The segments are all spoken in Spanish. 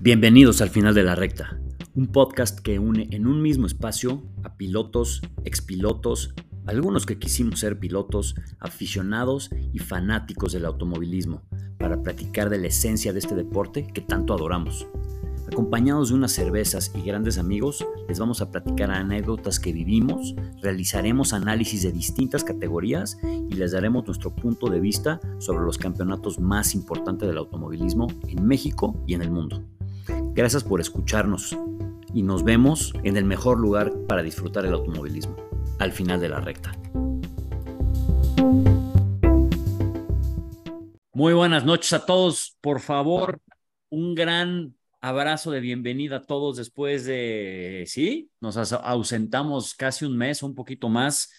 Bienvenidos al final de la recta, un podcast que une en un mismo espacio a pilotos, expilotos, algunos que quisimos ser pilotos, aficionados y fanáticos del automovilismo, para platicar de la esencia de este deporte que tanto adoramos. Acompañados de unas cervezas y grandes amigos, les vamos a platicar anécdotas que vivimos, realizaremos análisis de distintas categorías y les daremos nuestro punto de vista sobre los campeonatos más importantes del automovilismo en México y en el mundo. Gracias por escucharnos y nos vemos en el mejor lugar para disfrutar el automovilismo, al final de la recta. Muy buenas noches a todos. Por favor, un gran abrazo de bienvenida a todos después de, sí, nos ausentamos casi un mes, un poquito más,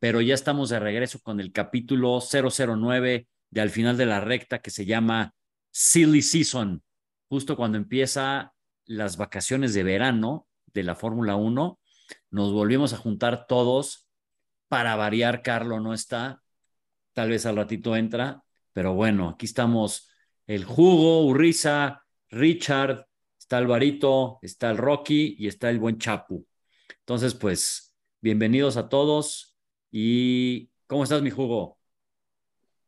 pero ya estamos de regreso con el capítulo 009 de al final de la recta que se llama Silly Season justo cuando empieza las vacaciones de verano de la Fórmula 1, nos volvimos a juntar todos para variar. Carlo no está, tal vez al ratito entra, pero bueno, aquí estamos el Jugo, Urriza, Richard, está Alvarito, está el Rocky y está el buen Chapu. Entonces, pues, bienvenidos a todos y ¿cómo estás, mi Jugo?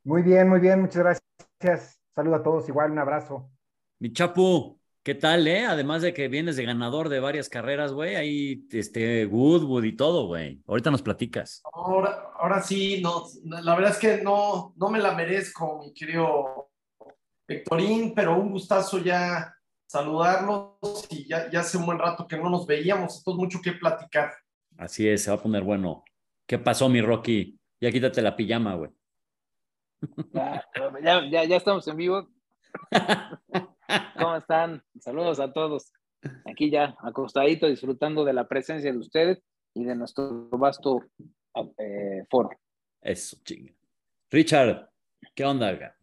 Muy bien, muy bien, muchas gracias. Saludos a todos, igual un abrazo. Mi Chapu, ¿qué tal, eh? Además de que vienes de ganador de varias carreras, güey, ahí este Woodwood y todo, güey. Ahorita nos platicas. Ahora, ahora sí, no, la verdad es que no, no me la merezco, mi querido Héctorín, pero un gustazo ya saludarlos y ya, ya hace un buen rato que no nos veíamos, entonces mucho que platicar. Así es, se va a poner bueno. ¿Qué pasó, mi Rocky? Ya quítate la pijama, güey. Ya, ya, ya estamos en vivo. ¿Cómo están? Saludos a todos. Aquí ya acostadito, disfrutando de la presencia de ustedes y de nuestro vasto eh, foro. Eso, chinga. Richard, ¿qué onda?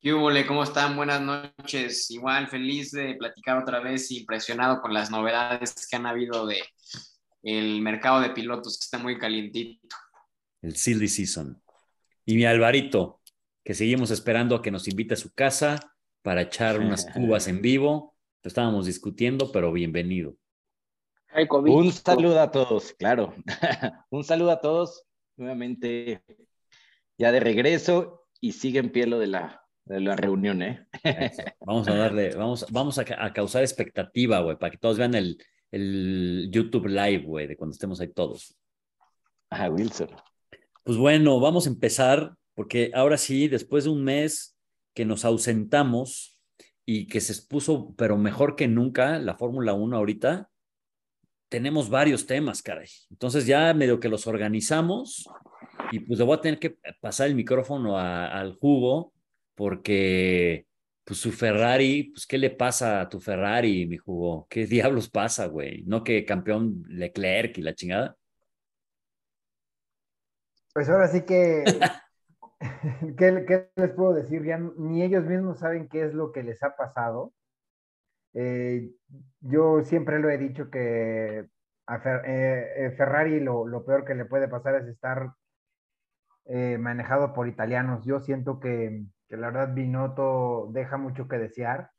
¿Qué hubo, ¿Cómo están? Buenas noches. Igual feliz de platicar otra vez, impresionado con las novedades que han habido de el mercado de pilotos que está muy calientito. El silly season. Y mi Alvarito, que seguimos esperando a que nos invite a su casa para echar unas cubas en vivo. Lo estábamos discutiendo, pero bienvenido. Un saludo a todos, claro. Un saludo a todos, nuevamente ya de regreso y sigue en pie lo de la, de la reunión, ¿eh? Vamos a darle, vamos, vamos a, causar expectativa, güey, para que todos vean el, el YouTube Live, güey, de cuando estemos ahí todos. Ah, Wilson. Pues bueno, vamos a empezar, porque ahora sí, después de un mes que nos ausentamos y que se expuso, pero mejor que nunca, la Fórmula 1 ahorita, tenemos varios temas, caray. Entonces ya medio que los organizamos y pues le voy a tener que pasar el micrófono al jugo porque pues su Ferrari, pues ¿qué le pasa a tu Ferrari, mi jugo? ¿Qué diablos pasa, güey? ¿No que campeón Leclerc y la chingada? Pues ahora sí que ¿Qué, les puedo decir? Ya ni ellos mismos saben qué es lo que les ha pasado. Eh, yo siempre lo he dicho que a eh, eh, Ferrari lo, peor que le puede pasar es estar manejado por italianos. Yo siento que, que, la verdad Binotto deja mucho que desear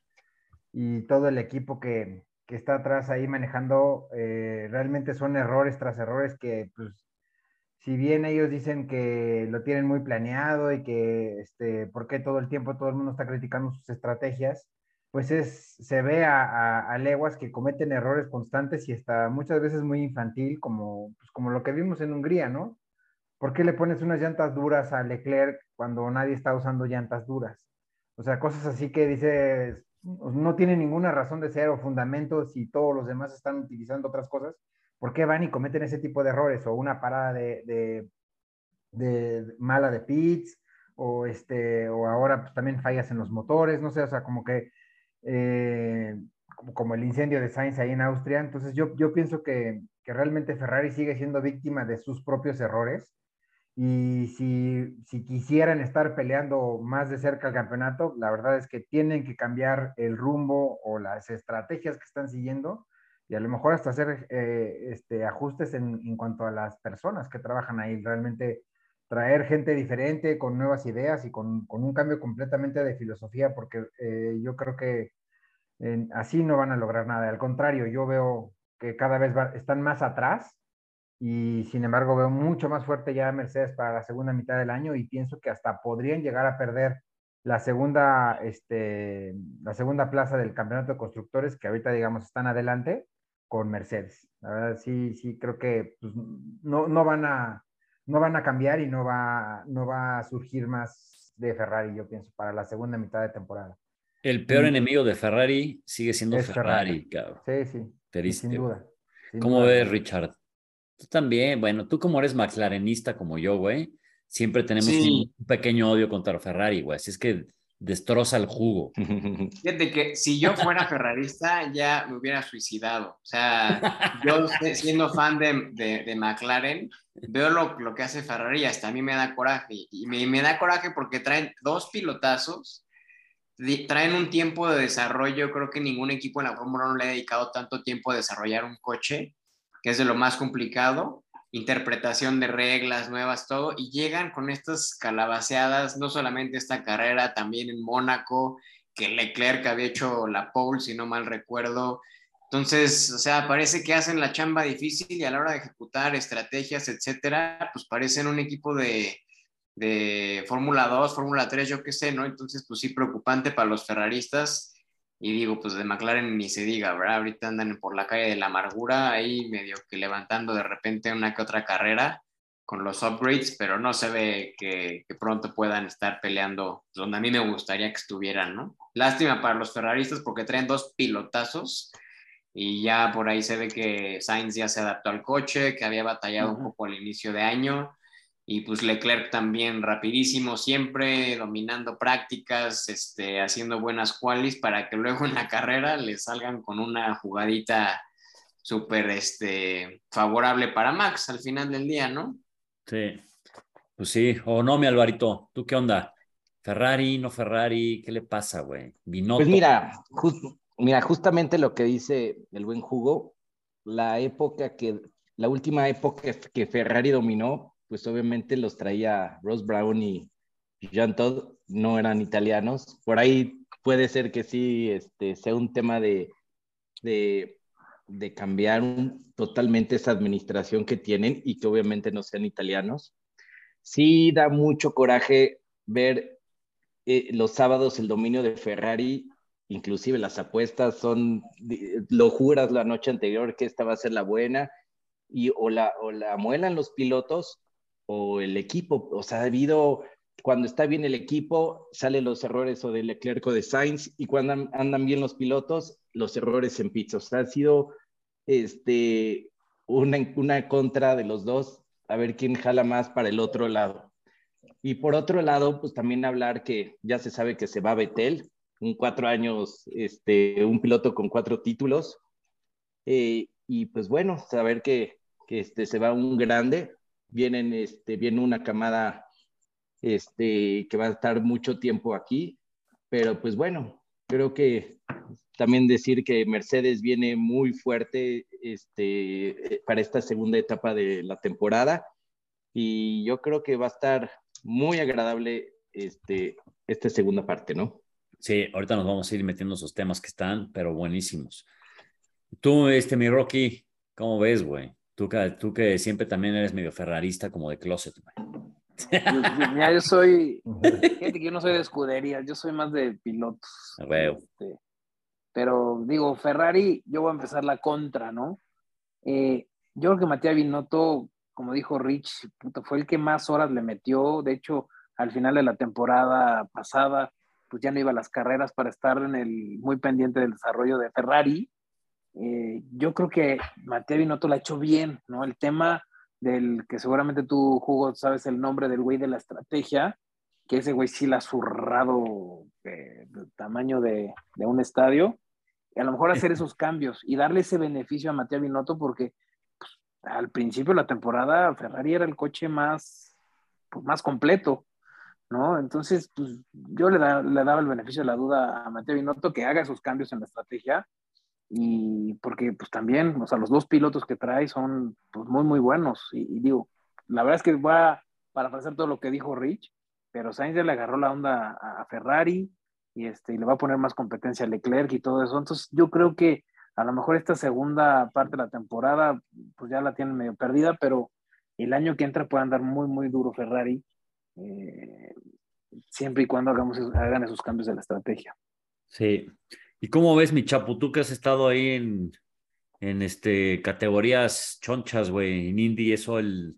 y todo el equipo que, que está atrás ahí manejando realmente son errores tras errores que pues si bien ellos dicen que lo tienen muy planeado y que, este, ¿por qué todo el tiempo todo el mundo está criticando sus estrategias? Pues es, se ve a, leguas que cometen errores constantes y está muchas veces muy infantil, como, pues como lo que vimos en Hungría, ¿no? ¿Por qué le pones unas llantas duras a Leclerc cuando nadie está usando llantas duras? O sea, cosas así que dices, no tiene ninguna razón de ser o fundamentos y todos los demás están utilizando otras cosas ¿Por qué van y cometen ese tipo de errores? O una parada de, mala de pits, o, este, o ahora pues, también fallas en los motores, no sé, o sea, como que, eh, como, el incendio de Sainz ahí en Austria. Entonces yo, yo pienso que, que, realmente Ferrari sigue siendo víctima de sus propios errores. Y si, si quisieran estar peleando más de cerca el campeonato, la verdad es que tienen que cambiar el rumbo o las estrategias que están siguiendo y a lo mejor hasta hacer eh, este, ajustes en, en, cuanto a las personas que trabajan ahí, realmente traer gente diferente con nuevas ideas y con, con un cambio completamente de filosofía, porque eh, yo creo que así no van a lograr nada. Al contrario, yo veo que cada vez están más atrás y sin embargo veo mucho más fuerte ya Mercedes para la segunda mitad del año y pienso que hasta podrían llegar a perder la segunda, este, la segunda plaza del campeonato de constructores que ahorita digamos están adelante con Mercedes. La verdad sí, sí creo que pues, no, no, van a, no van a cambiar y no va, no va a surgir más de Ferrari, yo pienso, para la segunda mitad de temporada. El peor enemigo de Ferrari sigue siendo Ferrari, cabrón. Sí, sí. Sin duda. ¿Cómo ves, Richard? Tú también, bueno, tú como eres McLarenista como yo, güey, siempre tenemos un pequeño odio contra Ferrari, güey. Así es que destroza el jugo. Fíjate que si yo fuera ferrarista ya me hubiera suicidado. O sea, yo siendo fan de, de, McLaren, veo lo, lo, que hace Ferrari y hasta a mí me da coraje. Y me, me da coraje porque traen dos pilotazos, traen un tiempo de desarrollo. Creo que ningún equipo en la Fórmula 1 le ha dedicado tanto tiempo a desarrollar un coche, que es de lo más complicado interpretación de reglas nuevas, todo, y llegan con estas calabaceadas, no solamente esta carrera, también en Mónaco, que Leclerc había hecho la pole, si no mal recuerdo. Entonces, o sea, parece que hacen la chamba difícil y a la hora de ejecutar estrategias, etcétera, pues parecen un equipo de, de Fórmula 2, Fórmula 3, yo qué sé, ¿no? Entonces, pues sí, preocupante para los ferraristas y digo, pues de McLaren ni se diga, ¿verdad? Ahorita andan por la calle de la amargura, ahí medio que levantando de repente una que otra carrera con los upgrades, pero no se ve que, pronto puedan estar peleando donde a mí me gustaría que estuvieran, ¿no? Lástima para los ferraristas porque traen dos pilotazos y ya por ahí se ve que Sainz ya se adaptó al coche, que había batallado un poco al inicio de año y pues Leclerc también rapidísimo, siempre dominando prácticas, este, haciendo buenas qualis para que luego en la carrera le salgan con una jugadita súper este, favorable para Max al final del día, ¿no? Sí, pues sí, o no, mi Alvarito, ¿tú qué onda? Ferrari, no Ferrari, ¿qué le pasa, güey? Pues mira, mira, justamente lo que dice el buen Jugo, la época que, la última época que Ferrari dominó pues obviamente los traía Ross Brown y Jean Todd, no eran italianos. Por ahí puede ser que sí este, sea un tema de, de, cambiar totalmente esa administración que tienen y que obviamente no sean italianos. Sí da mucho coraje ver eh, los sábados el dominio de Ferrari, inclusive las apuestas son, lo juras la noche anterior que esta va a ser la buena, y o la, o la muelan los pilotos o el equipo. O sea, ha habido, cuando está bien el equipo, salen los errores o de Leclerc o de Sainz, y cuando andan bien los pilotos, los errores en pits. O sea, ha sido este, una, una contra de los dos, a ver quién jala más para el otro lado. Y por otro lado, pues también hablar que ya se sabe que se va a Betel, un cuatro años, este, un piloto con cuatro títulos. Eh, y pues bueno, saber que, que este, se va un grande, vienen, este, viene una camada este, que va a estar mucho tiempo aquí, pero pues bueno, creo que también decir que Mercedes viene muy fuerte este, para esta segunda etapa de la temporada y yo creo que va a estar muy agradable este, esta segunda parte, ¿no? Sí, ahorita nos vamos a ir metiendo esos temas que están, pero buenísimos. Tú, este, mi Rocky, ¿cómo ves, güey? Tú que, tú que siempre también eres medio ferrarista como de closet, Mira, yo soy, gente que yo no soy de escuderías, yo soy más de pilotos. Este, pero digo, Ferrari, yo voy a empezar la contra, ¿no? Eh, yo creo que Matías Binotto, como dijo Rich, fue el que más horas le metió. De hecho, al final de la temporada pasada, pues ya no iba a las carreras para estar en el muy pendiente del desarrollo de Ferrari. Eh, yo creo que Mateo Binotto lo ha hecho bien, ¿no? El tema del que seguramente tú, Hugo, sabes el nombre del güey de la estrategia, que ese güey sí la ha zurrado del tamaño de, un estadio, y a lo mejor hacer esos cambios y darle ese beneficio a Mateo Binotto porque pues, al principio de la temporada Ferrari era el coche más, pues, más completo, ¿no? Entonces, pues, yo le, le, daba el beneficio de la duda a Mateo Binotto que haga esos cambios en la estrategia y porque pues también, o sea, los dos pilotos que trae son pues, muy, muy buenos. Y, digo, la verdad es que va a parafrasear todo lo que dijo Rich, pero Sainz ya le agarró la onda a, Ferrari. y, este, y le va a poner más competencia a Leclerc y todo eso. Entonces yo creo que a lo mejor esta segunda parte de la temporada pues ya la tienen medio perdida, pero el año que entra puede andar muy, muy duro Ferrari, eh, siempre y cuando hagamos, hagan esos cambios de la estrategia. Sí. ¿Y cómo ves, mi chapu, tú que has estado ahí en, en este, categorías chonchas, güey, en Indy, eso, el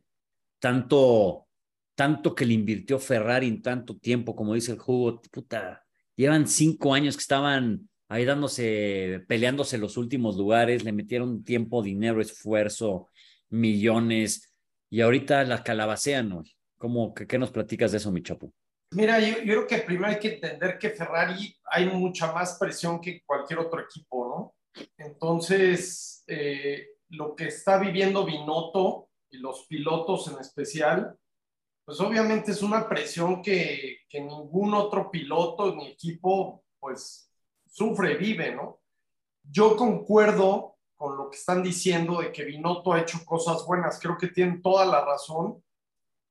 tanto, tanto que le invirtió Ferrari en tanto tiempo, como dice el jugo, puta, llevan cinco años que estaban ahí dándose, peleándose los últimos lugares, le metieron tiempo, dinero, esfuerzo, millones, y ahorita la calabacean, ¿no? ¿Cómo, qué, nos platicas de eso, mi chapu? Mira, yo, yo, creo que primero hay que entender que Ferrari hay mucha más presión que cualquier otro equipo, ¿no? Entonces, eh, lo que está viviendo Binotto y los pilotos en especial, pues obviamente es una presión que, que ningún otro piloto ni equipo, pues, sufre, vive, ¿no? Yo concuerdo con lo que están diciendo de que Binotto ha hecho cosas buenas, creo que tienen toda la razón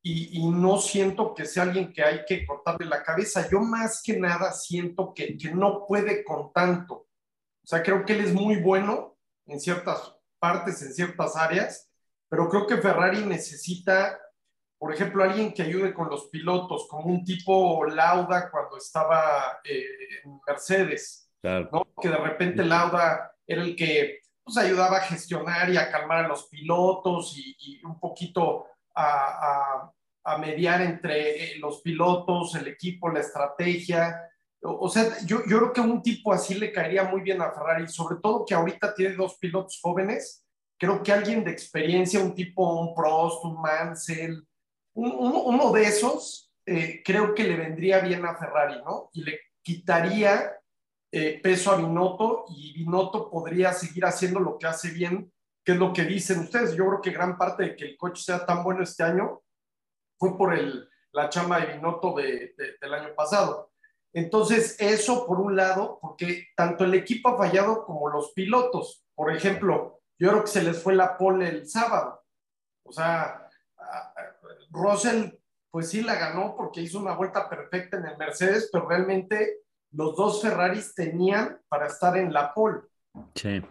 y, y, no siento que sea alguien que hay que cortarle la cabeza. Yo más que nada siento que, que no puede con tanto. O sea, creo que él es muy bueno en ciertas partes, en ciertas áreas, pero creo que Ferrari necesita, por ejemplo, alguien que ayude con los pilotos, como un tipo Lauda cuando estaba eh, en Mercedes que de repente Lauda era el que pues, ayudaba a gestionar y a calmar a los pilotos y, un poquito a, a, mediar entre eh, los pilotos, el equipo, la estrategia. O, sea, yo, yo creo que un tipo así le caería muy bien a Ferrari, sobre todo que ahorita tiene dos pilotos jóvenes. Creo que alguien de experiencia, un tipo, un Prost, un Mansell, uno de esos, eh, creo que le vendría bien a Ferrari, ¿no? Y le quitaría eh, peso a Binotto y Binotto podría seguir haciendo lo que hace bien, que es lo que dicen ustedes. Yo creo que gran parte de que el coche sea tan bueno este año fue por el, la chamba de Binotto de, del año pasado. Entonces, eso por un lado, porque tanto el equipo ha fallado como los pilotos. Por ejemplo, yo creo que se les fue la pole el sábado. O sea, Russell, pues sí la ganó porque hizo una vuelta perfecta en el Mercedes, pero realmente los dos Ferraris tenían para estar en la pole. Sí.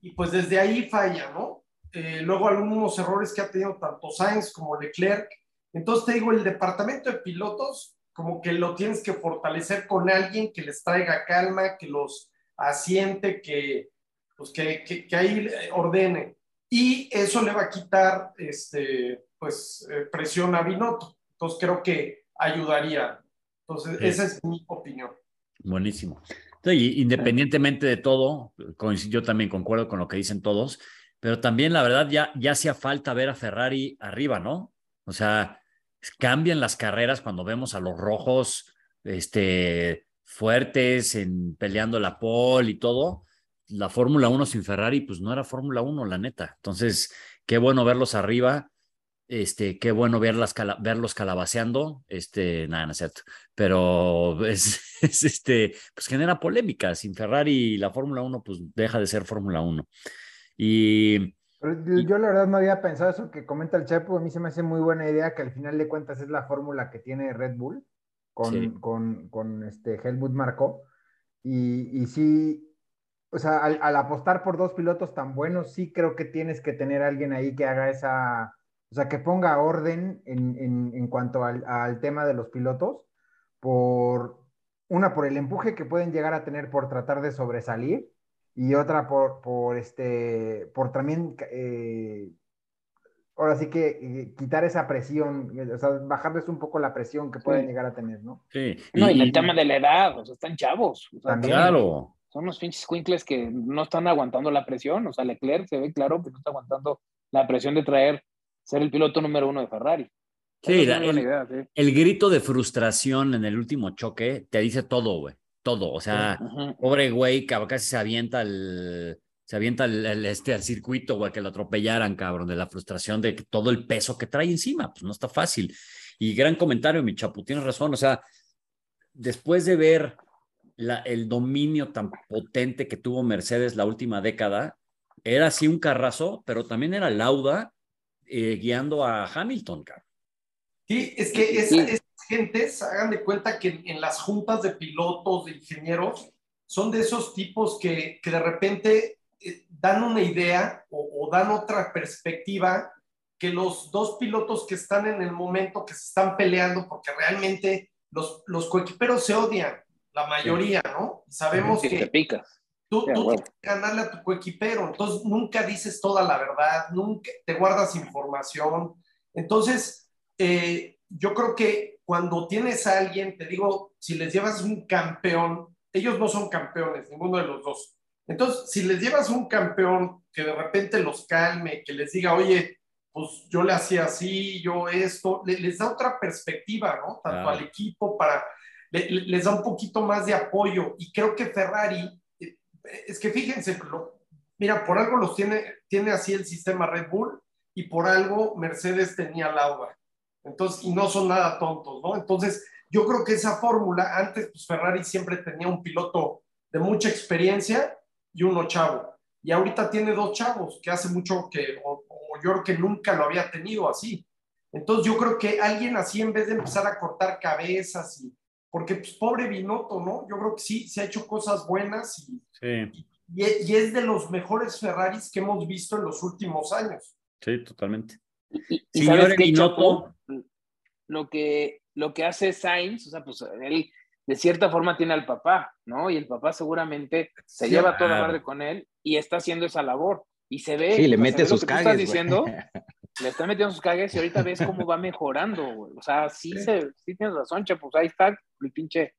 Y, pues desde ahí falla, ¿no? Eh, luego algunos errores que ha tenido tanto Sainz como Leclerc. Entonces te digo, el departamento de pilotos, como que lo tienes que fortalecer con alguien que les traiga calma, que los asiente, que, pues que, que, ahí ordene. Y eso le va a quitar este, pues, eh, presión a Binotto. Entonces creo que ayudaría. Entonces, esa es mi opinión. Buenísimo. independientemente de todo, yo también concuerdo con lo que dicen todos, pero también la verdad ya, ya hacía falta ver a Ferrari arriba, ¿no? O sea, cambian las carreras cuando vemos a los rojos este, fuertes en peleando la pole y todo. La Fórmula 1 sin Ferrari, pues no era Fórmula 1, la neta. Entonces, qué bueno verlos arriba. Este, qué bueno verlas, verlos calabaceando, este, nada, no es cierto, pero es, este, pues genera polémica, sin Ferrari la Fórmula 1, pues deja de ser Fórmula 1. Y, yo la verdad no había pensado eso que comenta el Chapo, a mí se me hace muy buena idea que al final de cuentas es la fórmula que tiene Red Bull con, con, con, este Helmut Marco, y, y sí, o sea, al, al apostar por dos pilotos tan buenos, sí creo que tienes que tener alguien ahí que haga esa o sea, que ponga orden en, cuanto al, tema de los pilotos, por una, por el empuje que pueden llegar a tener por tratar de sobresalir, y otra por, por este, por también, eh, ahora sí que eh, quitar esa presión, o sea, bajarles un poco la presión que pueden llegar a tener, ¿no? Sí. No, y, el tema de la edad, o sea, están chavos. claro. Son unos pinches squinkles que no están aguantando la presión, o sea, Leclerc se ve claro que no está aguantando la presión de traer ser el piloto número uno de Ferrari. Sí, el, grito de frustración en el último choque te dice todo, güey. Todo. O sea, pobre güey, casi se avienta el. Se avienta el, este, al circuito, güey, que lo atropellaran, cabrón, de la frustración de todo el peso que trae encima. Pues no está fácil. Y gran comentario, mi chapu, tienes razón. O sea, después de ver la, el dominio tan potente que tuvo Mercedes la última década, era así un carrazo, pero también era lauda eh, guiando a Hamilton, Sí, es que es, gentes, hagan de cuenta que en las juntas de pilotos, de ingenieros, son de esos tipos que, que de repente eh, dan una idea o, o, dan otra perspectiva que los dos pilotos que están en el momento, que se están peleando, porque realmente los, los coequiperos se odian, la mayoría, ¿no? Sabemos que... Te picas. Tú, tú tienes que ganarle a tu coequipero, entonces nunca dices toda la verdad, nunca te guardas información. Entonces, eh, yo creo que cuando tienes a alguien, te digo, si les llevas un campeón, ellos no son campeones, ninguno de los dos. Entonces, si les llevas un campeón que de repente los calme, que les diga, oye, pues yo le hacía así, yo esto, les da otra perspectiva, ¿no? Tanto al equipo para, les da un poquito más de apoyo. Y creo que Ferrari es que fíjense, mira, por algo los tiene, tiene así el sistema Red Bull y por algo Mercedes tenía Lauda. Entonces, y no son nada tontos, ¿no? Entonces, yo creo que esa fórmula, antes pues Ferrari siempre tenía un piloto de mucha experiencia y uno chavo. Y ahorita tiene dos chavos, que hace mucho que, o, yo creo que nunca lo había tenido así. Entonces yo creo que alguien así, en vez de empezar a cortar cabezas y porque pues pobre Binotto, ¿no? Yo creo que sí, se ha hecho cosas buenas y, y, es de los mejores Ferraris que hemos visto en los últimos años. Sí, totalmente. Y, Señor Binotto, lo que, lo que hace Sainz, o sea, pues él de cierta forma tiene al papá, ¿no? Y el papá seguramente se lleva toda la madre con él y está haciendo esa labor. Y se ve. Sí, le mete sus cagues. diciendo, le está metiendo sus cagues y ahorita ves cómo va mejorando, güey. O sea, sí, Se, sí tienes razón, che, pues ahí está el pinche,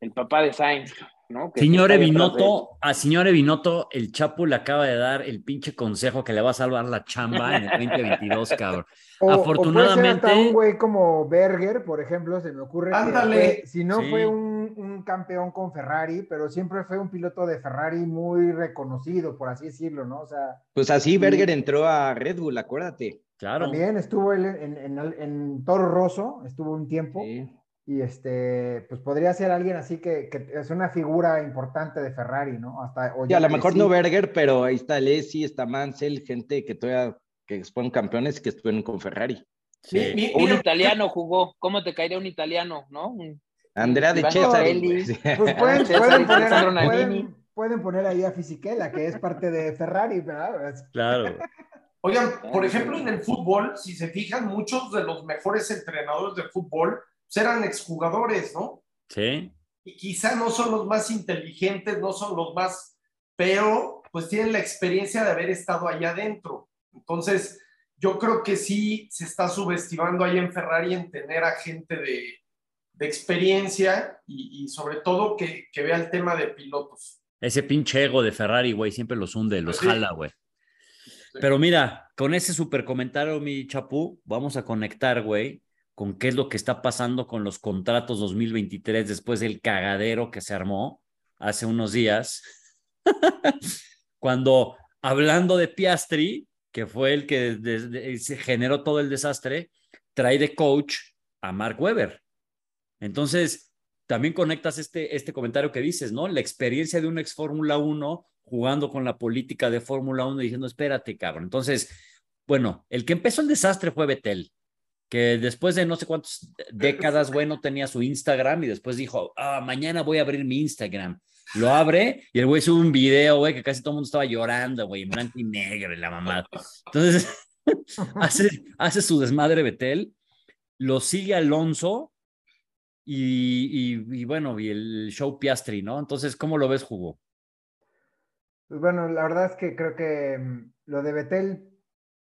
el papá de Sainz, ¿no? señor Evinoto, a señor Evinoto, el Chapo le acaba de dar el pinche consejo que le va a salvar la chamba en el 2022, cabrón. Afortunadamente. un güey como Berger, por ejemplo, se me ocurre. Ándale. si no fue un, un, campeón con Ferrari, pero siempre fue un piloto de Ferrari muy reconocido, por así decirlo, ¿no? O sea. Pues así Berger entró a Red Bull, acuérdate. Claro. También estuvo él en, en, en, Toro Rosso, estuvo un tiempo. Y este, pues podría ser alguien así que, que, es una figura importante de Ferrari, ¿no? Hasta, o ya, a lo mejor no Berger, pero ahí está Lessi, está Mansell, gente que todavía que fueron campeones que estuvieron con Ferrari. Sí. un italiano jugó. ¿Cómo te caería un italiano, no? Andrea de Cesar. Pues pueden, pueden, poner, pueden, pueden, poner, ahí a Fisichella, que es parte de Ferrari, ¿verdad? Claro. Oigan, por ejemplo, en el fútbol, si se fijan, muchos de los mejores entrenadores de fútbol eran exjugadores, ¿no? Sí. Y quizá no son los más inteligentes, no son los más, pero pues tienen la experiencia de haber estado allá adentro. Entonces, yo creo que sí se está subestimando ahí en Ferrari en tener a gente de, de experiencia y, y, sobre todo que, que, vea el tema de pilotos. Ese pinche ego de Ferrari, güey, siempre los hunde, los sí. jala, güey. Pero mira, con ese super comentario, mi chapú, vamos a conectar, güey, con qué es lo que está pasando con los contratos 2023 después del cagadero que se armó hace unos días. Cuando, hablando de Piastri, que fue el que se generó todo el desastre, trae de coach a Mark Webber. Entonces, también conectas este, este comentario que dices, ¿no? La experiencia de un ex Fórmula 1 jugando con la política de Fórmula 1 diciendo, espérate, cabrón. Entonces, bueno, el que empezó el desastre fue Betel, que después de no sé cuántas décadas, bueno, tenía su Instagram y después dijo, ah, mañana voy a abrir mi Instagram. Lo abre y el güey sube un video, güey, que casi todo el mundo estaba llorando, güey, en blanco y negro la mamá. Entonces, hace, hace su desmadre Betel, lo sigue Alonso y, y, y, bueno, y el show Piastri, ¿no? Entonces, ¿cómo lo ves, Hugo? Pues bueno, la verdad es que creo que um, lo de Betel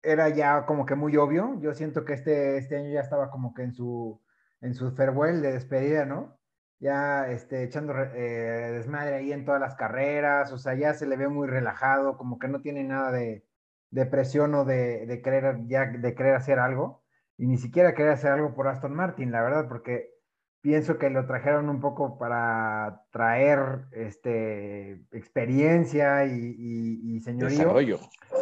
era ya como que muy obvio. Yo siento que este, este año ya estaba como que en su, en su farewell de despedida, ¿no? Ya este, echando eh, desmadre ahí en todas las carreras, o sea, ya se le ve muy relajado, como que no tiene nada de, de presión o de, de, querer, ya, de querer hacer algo, y ni siquiera querer hacer algo por Aston Martin, la verdad, porque pienso que lo trajeron un poco para traer este, experiencia y, y, y señorío. Desarrollo.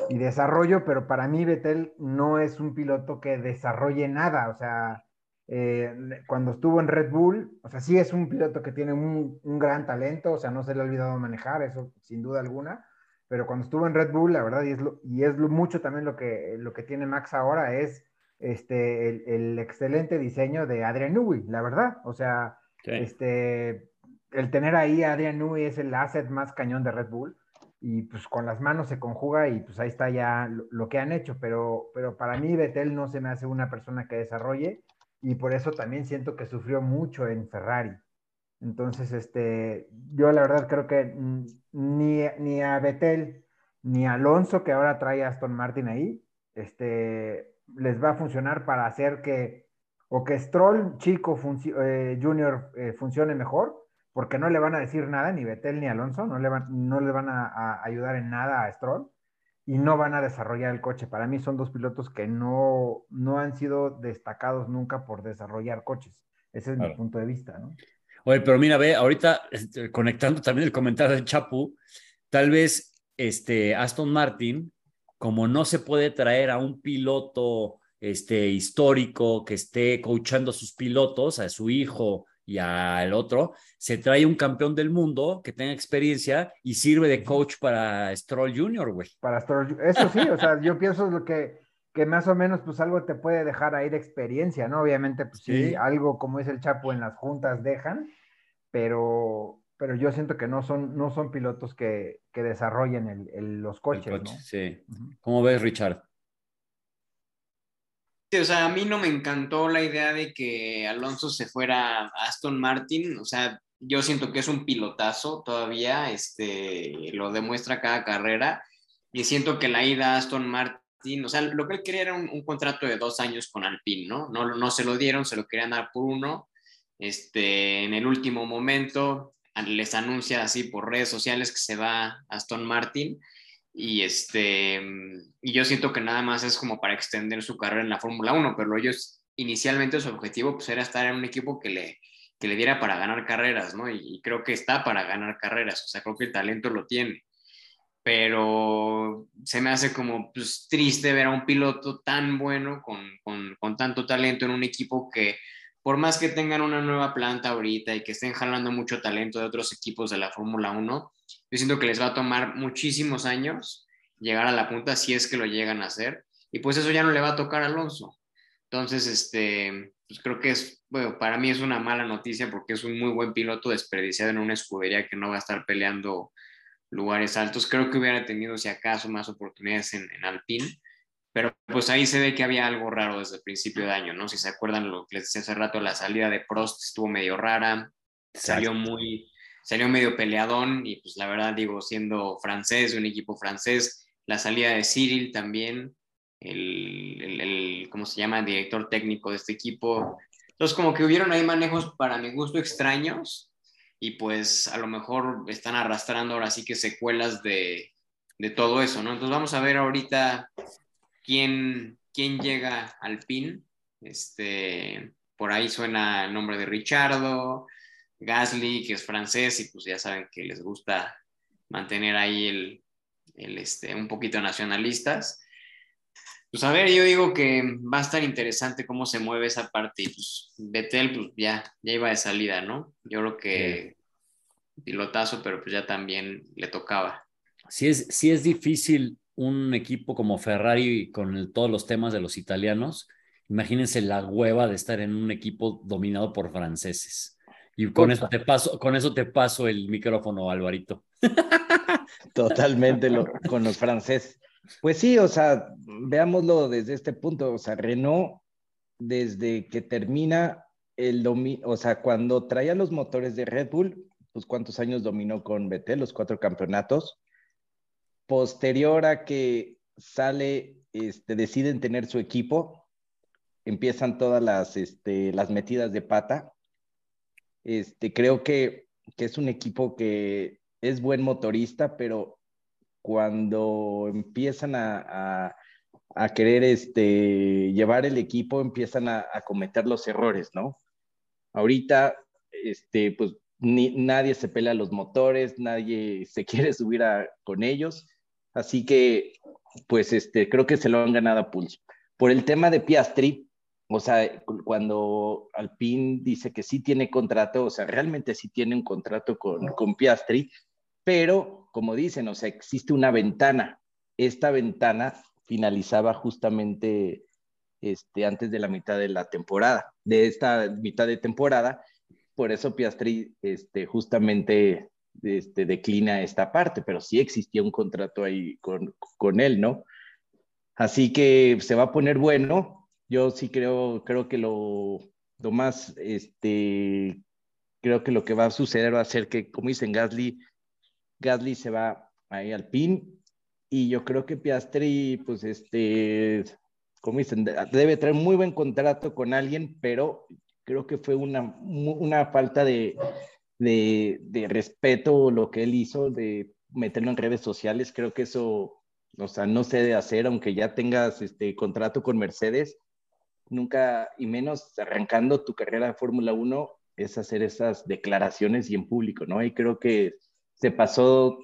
Y desarrollo, pero para mí Betel no es un piloto que desarrolle nada. O sea, eh, cuando estuvo en Red Bull, o sea, sí es un piloto que tiene un, un, gran talento, o sea, no se le ha olvidado manejar, eso sin duda alguna. Pero cuando estuvo en Red Bull, la verdad, y es, lo, y es lo mucho también lo que, lo que tiene Max ahora, es este, el, excelente diseño de Adrian Newey, la verdad. O sea, este, el tener ahí a Adrian Newey es el asset más cañón de Red Bull y pues con las manos se conjuga y pues ahí está ya lo, que han hecho, pero, pero para mí Vettel no se me hace una persona que desarrolle y por eso también siento que sufrió mucho en Ferrari. Entonces, este, yo la verdad creo que ni, ni a Vettel ni a Alonso, que ahora trae a Aston Martin ahí, este, les va a funcionar para hacer que o que Stroll chico eh, junior eh, funcione mejor, porque no le van a decir nada, ni Betel ni Alonso, no le van, no le van a, ayudar en nada a Stroll y no van a desarrollar el coche. Para mí son dos pilotos que no, no han sido destacados nunca por desarrollar coches. Ese es mi punto de vista, ¿no? Oye, pero mira, ve, ahorita este, conectando también el comentario de Chapu, tal vez este Aston Martin, como no se puede traer a un piloto este, histórico que esté coachando a sus pilotos, a su hijo y al otro, se trae un campeón del mundo que tenga experiencia y sirve de coach para Stroll Junior, güey. Para Stroll, eso sí, o sea, yo pienso lo que, que más o menos pues algo te puede dejar ahí de experiencia, ¿no? Obviamente, pues sí, algo como es el Chapo en las juntas dejan, pero, pero yo siento que no son, no son pilotos que, que desarrollen el, los coches, ¿no? Sí. ¿Cómo ves, Richard? o sea, a mí no me encantó la idea de que Alonso se fuera a Aston Martin, o sea, yo siento que es un pilotazo todavía, este, lo demuestra cada carrera, y siento que la ida a Aston Martin, o sea, lo que él quería era un, contrato de dos años con Alpine, ¿no? ¿no? No se lo dieron, se lo querían dar por uno, este, en el último momento les anuncia así por redes sociales que se va a Aston Martin, y este y yo siento que nada más es como para extender su carrera en la Fórmula 1, pero ellos inicialmente su objetivo pues era estar en un equipo que le, que le diera para ganar carreras, ¿no? Y, creo que está para ganar carreras, o sea, creo que el talento lo tiene. Pero se me hace como pues, triste ver a un piloto tan bueno, con, con, con tanto talento en un equipo que por más que tengan una nueva planta ahorita y que estén jalando mucho talento de otros equipos de la Fórmula 1, yo siento que les va a tomar muchísimos años llegar a la punta si es que lo llegan a hacer. Y pues eso ya no le va a tocar a Alonso. Entonces, este, pues creo que es, bueno, para mí es una mala noticia porque es un muy buen piloto desperdiciado en una escudería que no va a estar peleando lugares altos. Creo que hubiera tenido, si acaso, más oportunidades en, en Alpine. Pero pues ahí se ve que había algo raro desde el principio de año, ¿no? Si se acuerdan lo que les decía hace rato, la salida de Prost estuvo medio rara, salió muy, salió medio peleadón y pues la verdad digo, siendo francés, un equipo francés, la salida de Cyril también, el, el, ¿cómo se llama?, director técnico de este equipo. Entonces como que hubieron ahí manejos para mi gusto extraños y pues a lo mejor están arrastrando ahora sí que secuelas de, de todo eso, ¿no? Entonces vamos a ver ahorita quién, quién llega al PIN. Este, por ahí suena el nombre de Richardo, Gasly, que es francés, y pues ya saben que les gusta mantener ahí el, el este, un poquito nacionalistas. Pues a ver, yo digo que va a estar interesante cómo se mueve esa parte. Y pues Betel, pues ya, ya iba de salida, ¿no? Yo creo que pilotazo, pero pues ya también le tocaba. Sí es, sí es difícil un equipo como Ferrari con todos los temas de los italianos. Imagínense la hueva de estar en un equipo dominado por franceses. Y con eso te paso, con eso te paso el micrófono, Alvarito. Totalmente con los franceses. Pues sí, o sea, veámoslo desde este punto. O sea, Renault, desde que termina el dominio, o sea, cuando traía los motores de Red Bull, pues cuántos años dominó con Vettel, los cuatro campeonatos. Posterior a que sale, este, deciden tener su equipo, empiezan todas las, este, las metidas de pata este, creo que, es un equipo que es buen motorista, pero cuando empiezan a, querer este, llevar el equipo, empiezan a, cometer los errores, ¿no? Ahorita, este, pues nadie se pelea los motores, nadie se quiere subir con ellos, así que, pues, este, creo que se lo han ganado a pulso. Por el tema de Piastri, o sea, cuando Alpine dice que sí tiene contrato, o sea, realmente sí tiene un contrato con, con Piastri, pero como dicen, o sea, existe una ventana. Esta ventana finalizaba justamente este, antes de la mitad de la temporada, de esta mitad de temporada. Por eso Piastri este, justamente este, declina esta parte, pero sí existía un contrato ahí con, con él, ¿no? Así que se va a poner bueno. Yo sí creo, creo que lo, lo más, este, creo que lo que va a suceder va a ser que, como dicen Gasly, Gasly se va ahí al pin y yo creo que Piastri, pues, este, como dicen, debe traer muy buen contrato con alguien, pero creo que fue una, una falta de, de, de respeto lo que él hizo, de meterlo en redes sociales. Creo que eso, o sea, no se debe hacer, aunque ya tengas este contrato con Mercedes, nunca, y menos arrancando tu carrera de Fórmula 1, es hacer esas declaraciones y en público, ¿no? Y creo que se pasó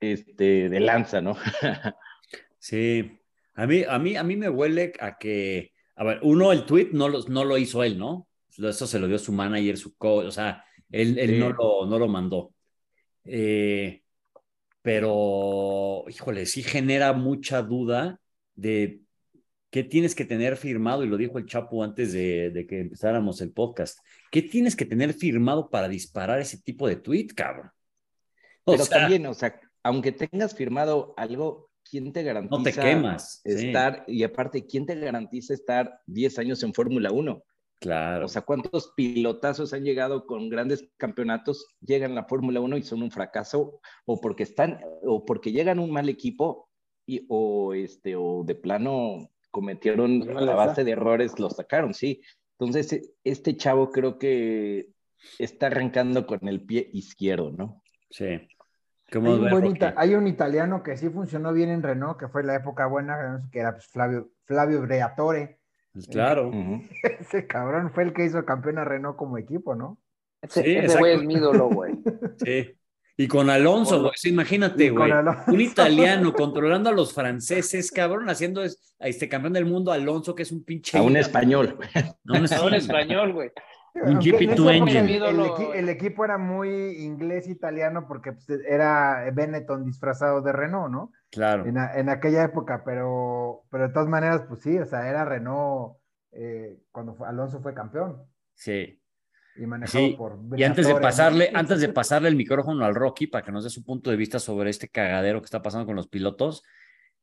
este, de lanza, ¿no? sí, a mí, a, mí, a mí me huele a que, a ver, uno, el tweet no lo, no lo hizo él, ¿no? Eso se lo dio su manager, su coach, o sea, él, él no, lo, no lo mandó. Eh, pero, híjole, sí genera mucha duda de qué tienes que tener firmado, y lo dijo el Chapo antes de, de, que empezáramos el podcast, ¿qué tienes que tener firmado para disparar ese tipo de tweet, cabrón? O pero sea, también, o sea, aunque tengas firmado algo, ¿quién te garantiza no te quemas, estar, sí. y aparte, ¿quién te garantiza estar 10 años en Fórmula 1? Claro. O sea, ¿cuántos pilotazos han llegado con grandes campeonatos, llegan a la Fórmula 1 y son un fracaso? O porque están, o porque llegan un mal equipo, y, o este, o de plano cometieron a la base de errores, los sacaron, sí. Entonces, este chavo creo que está arrancando con el pie izquierdo, ¿no? Sí. Hay un, buen hay un, italiano que sí funcionó bien en Renault, que fue la época buena, que era pues, Flavio, Flavio Breatore. Pues claro. Ese cabrón fue el que hizo campeón a Renault como equipo, ¿no? Ese, sí, ese güey es mi ídolo, güey. Sí. Y con Alonso, güey, sí, imagínate, güey. Un italiano controlando a los franceses, cabrón, haciendo este campeón del mundo, Alonso, que es un pinche. A un español. A un, a un español, güey. Un GP2 engine. El, el, equi el, equipo era muy inglés-italiano porque pues, era Benetton disfrazado de Renault, ¿no? Claro. En, en, aquella época, pero, pero de todas maneras, pues sí, o sea, era Renault eh, cuando fue, Alonso fue campeón. Sí. Y manejado sí. por. Y antes de pasarle, ¿no? antes de pasarle el micrófono al Rocky para que nos dé su punto de vista sobre este cagadero que está pasando con los pilotos,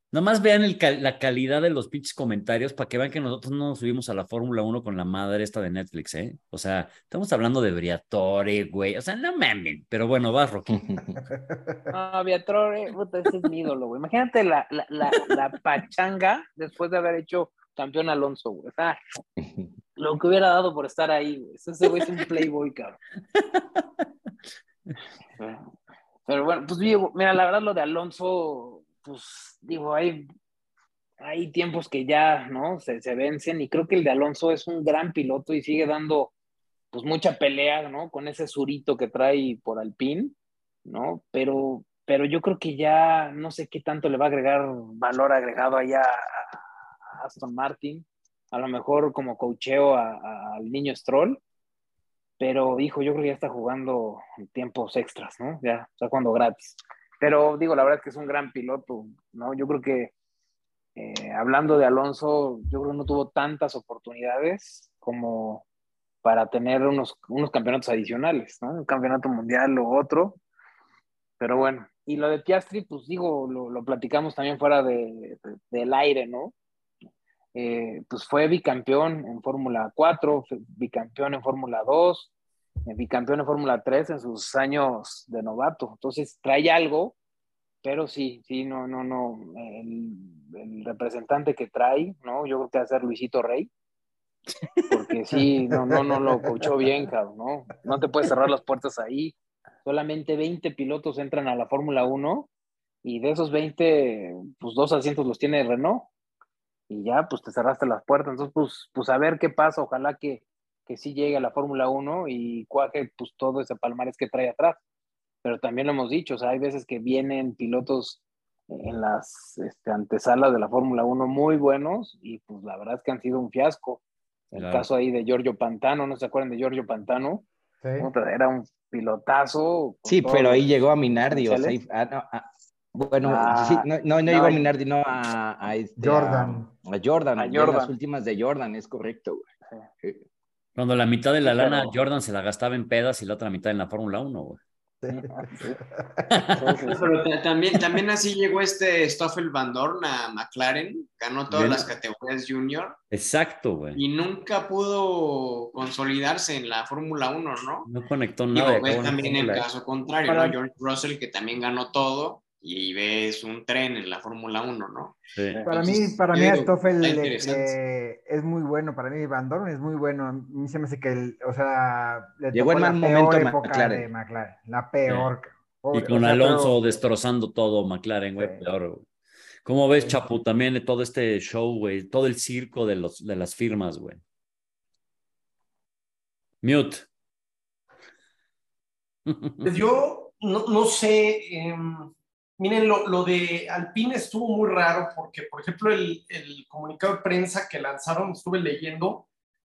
Nomás vean el, la calidad de los pinches comentarios para que vean que nosotros no nos subimos a la Fórmula 1 con la madre esta de Netflix, ¿eh? O sea, estamos hablando de Briatore, güey. O sea, no mamen. Pero bueno, vas, Rocky. No, Briatore, puta, ese es mi ídolo, güey. Imagínate la, la, la, la, pachanga después de haber hecho campeón Alonso, güey. O sea, lo que hubiera dado por estar ahí, güey. Ese güey es un playboy, cabrón. Pero bueno, pues mira, la verdad lo de Alonso pues digo, hay, hay tiempos que ya, ¿no? Se, se, vencen y creo que el de Alonso es un gran piloto y sigue dando pues mucha pelea, ¿no? Con ese surito que trae por Alpine, ¿no? Pero, pero yo creo que ya no sé qué tanto le va a agregar valor agregado allá a, Aston Martin, a lo mejor como cocheo al niño Stroll, pero hijo, yo creo que ya está jugando en tiempos extras, ¿no? Ya está jugando gratis. Pero digo, la verdad es que es un gran piloto, ¿no? Yo creo que eh, hablando de Alonso, yo creo que no tuvo tantas oportunidades como para tener unos, unos campeonatos adicionales, ¿no? Un campeonato mundial o otro. Pero bueno, y lo de Piastri, pues digo, lo, lo platicamos también fuera de, de, del aire, ¿no? Eh, pues fue bicampeón en Fórmula 4, bicampeón en Fórmula 2, bicampeón en Fórmula 3 en sus años de novato. Entonces trae algo, pero sí, sí, no, no, no. El, el representante que trae, ¿no? Yo creo que va a ser Luisito Rey. Porque sí, no, no, no lo coachó bien, cabrón, ¿no? No te puedes cerrar las puertas ahí. Solamente 20 pilotos entran a la Fórmula 1 y de esos 20, pues dos asientos los tiene Renault. Y ya, pues te cerraste las puertas. Entonces, pues, pues a ver qué pasa. Ojalá que, que sí llegue a la Fórmula 1 y cuaje pues todo ese palmarés que trae atrás. Pero también lo hemos dicho, o sea, hay veces que vienen pilotos en las este, antesalas de la Fórmula 1 muy buenos y pues la verdad es que han sido un fiasco. El claro. caso ahí de Giorgio Pantano, ¿no se acuerdan de Giorgio Pantano? Sí. Era un pilotazo. Sí, pero ahí llegó a Minardi, o sea, ah, no, ah, Bueno, sí, no, no, no, iba a Minardi, no a, este, Jordan. A, Jordan. A Jordan. las últimas de Jordan, es correcto, güey. Cuando la mitad de la lana Jordan se la gastaba en pedas y la otra mitad en la Fórmula 1, güey. Pero también, también así llegó este Stoffel Van Dorn a McLaren, ganó todas las categorías junior. Exacto, güey. Y nunca pudo consolidarse en la Fórmula 1, ¿no? No conectó nada. Y también el caso contrario, ¿no? George Russell, que también ganó todo, y ves un tren en la Fórmula 1, ¿no? Para mí, para mí Stoffel eh, es muy bueno, para mí Van Dorn es muy bueno, a mí se me hace que, el, o sea, le Llegó en mal momento McLaren. de McLaren, la peor. y con Alonso destrozando todo McLaren, güey, peor, ¿Cómo ves, Chapu, también todo este show, güey, todo el circo de, los, de las firmas, güey? Mute. Pues yo no, no sé, eh, Miren, lo, de Alpine estuvo muy raro porque, por ejemplo, el, comunicado de prensa que lanzaron, estuve leyendo,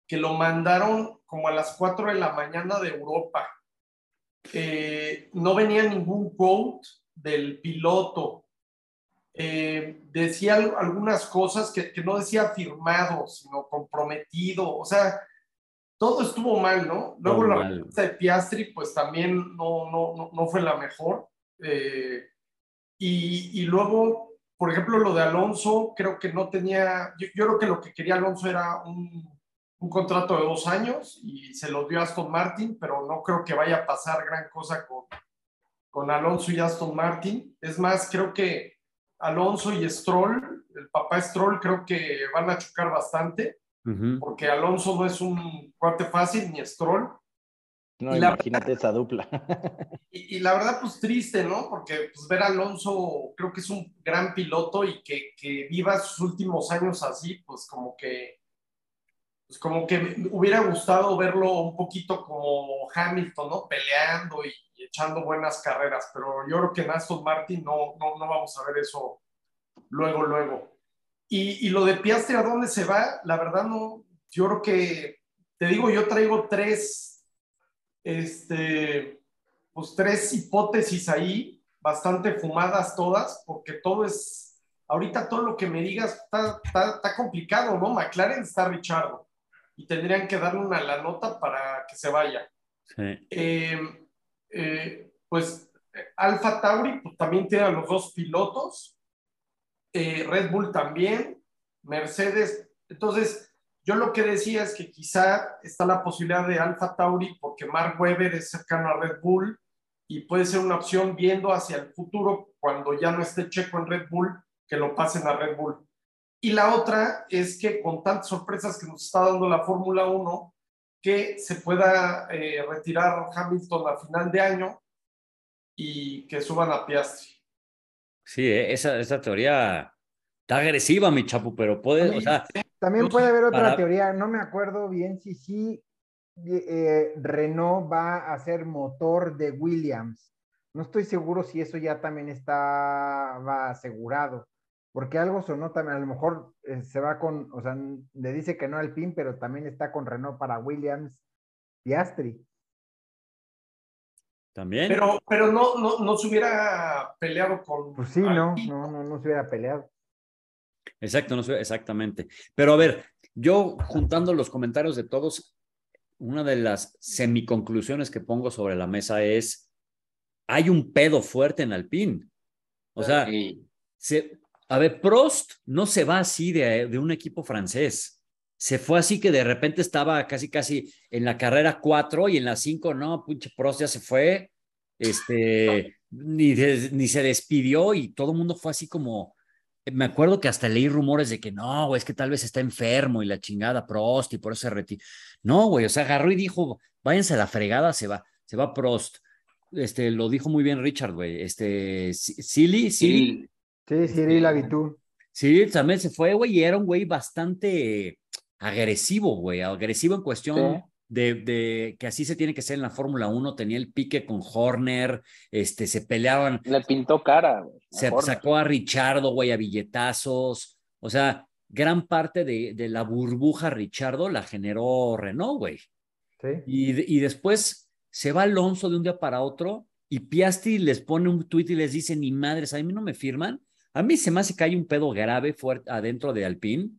que lo mandaron como a las 4 de la mañana de Europa. Eh, no venía ningún quote del piloto. Eh, decía algunas cosas que, no decía firmado, sino comprometido. O sea, todo estuvo mal, ¿no? Luego la respuesta de Piastri, pues también no, no, no, fue la mejor. Eh, y, luego, por ejemplo, lo de Alonso, creo que no tenía, yo, creo que lo que quería Alonso era un, un, contrato de dos años y se lo dio a Aston Martin, pero no creo que vaya a pasar gran cosa con, con Alonso y Aston Martin. Es más, creo que Alonso y Stroll, el papá Stroll, creo que van a chocar bastante, porque Alonso no es un cuate fácil ni Stroll. No, imagínate esa dupla. Y, la verdad, pues triste, ¿no? Porque pues, ver a Alonso, creo que es un gran piloto y que, que, viva sus últimos años así, pues como que, pues como que me hubiera gustado verlo un poquito como Hamilton, ¿no? Peleando y, echando buenas carreras, pero yo creo que en Aston Martin no, no, no vamos a ver eso luego, luego. Y, y lo de Piastri, ¿a dónde se va? La verdad, no, yo creo que, te digo, yo traigo tres este, pues tres hipótesis ahí, bastante fumadas todas, porque todo es, ahorita todo lo que me digas está, está, complicado, ¿no? McLaren está Richardo y tendrían que darle una la nota para que se vaya. Sí. Em, eh, pues Alfa Tauri pues, también tiene a los dos pilotos, eh, Red Bull también, Mercedes, entonces yo lo que decía es que quizá está la posibilidad de Alfa Tauri porque Mark Webber es cercano a Red Bull y puede ser una opción viendo hacia el futuro cuando ya no esté Checo en Red Bull, que lo pasen a Red Bull. Y la otra es que con tantas sorpresas que nos está dando la Fórmula 1, que se pueda eh, retirar Hamilton a final de año y que suban a Piastri. Sí, eh, esa, esa teoría está agresiva, mi chapu, pero puede, o sea, también puede haber otra teoría, no me acuerdo bien si sí eh, Renault va a ser motor de Williams. No estoy seguro si eso ya también estaba asegurado, porque algo sonó también, a lo mejor eh, se va con, o sea, le dice que no al PIN, pero también está con Renault para Williams y Astri. También. Pero, pero no, no, no se hubiera peleado con. Pues sí, no, no, no, no se hubiera peleado. Exacto, no sé exactamente. Pero a ver, yo juntando los comentarios de todos, una de las semiconclusiones que pongo sobre la mesa es, hay un pedo fuerte en Alpine. O sea, se, a ver, Prost no se va así de, de, un equipo francés. Se fue así que de repente estaba casi, casi en la carrera 4 y en la 5, no, pinche Prost ya se fue. Este, ni, ni se despidió y todo el mundo fue así como, me acuerdo que hasta leí rumores de que no, güey, es que tal vez está enfermo y la chingada Prost y por eso se retiró. No, güey, o sea, agarró y dijo, váyanse a la fregada, se va, se va Prost. Este, lo dijo muy bien Richard, güey. Este, Silly, Silly. Sí, Silly Lavitud. Sí, también se fue, güey, y era un güey bastante agresivo, güey, agresivo en cuestión de, que así se tiene que ser en la Fórmula 1, tenía el pique con Horner, este, se peleaban. Le pintó cara. se sacó a Richardo, güey, a billetazos. O sea, gran parte de, de la burbuja Richardo la generó Renault, güey. Sí. Y, y, después se va Alonso de un día para otro y Piastri les pone un tweet y les dice, ni madres, a mí no me firman. A mí se me hace que hay un pedo grave fuerte adentro de Alpine,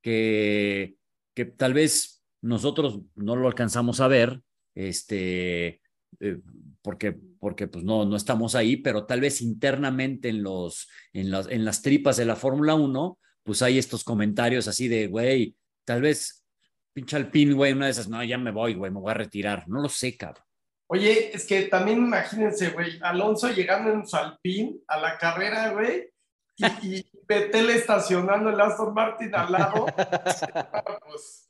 que, que tal vez nosotros no lo alcanzamos a ver, este, eh, porque, porque pues no, no estamos ahí, pero tal vez internamente en, los, en, las, en las tripas de la Fórmula 1, pues hay estos comentarios así de, güey, tal vez pinche Alpine, güey, una de esas, no, ya me voy, güey, me voy a retirar. No lo sé, cabrón. Oye, es que también imagínense, güey, Alonso llegando en su Alpine a la carrera, güey, y, y Betel estacionando el Aston Martin al lado. pues,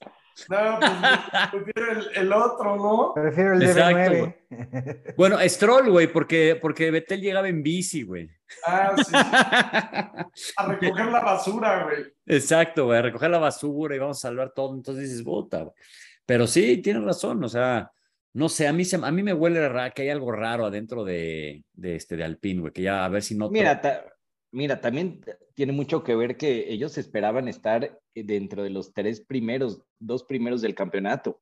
no, pues prefiero el, el, otro, ¿no? Prefiero el Exacto, 9 Bueno, Stroll, güey, porque, porque Betel llegaba en bici, güey. Ah, sí. A recoger la basura, güey. Exacto, güey, a recoger la basura y vamos a salvar todo. Entonces dices, bota, güey. Pero sí, tienes razón, o sea, no sé, a mí, se, a mí me huele que hay algo raro adentro de, de, este, de Alpine, güey, que ya a ver si no... Mira, ta, mira, también tiene mucho que ver que ellos esperaban estar dentro de los tres primeros, dos primeros del campeonato.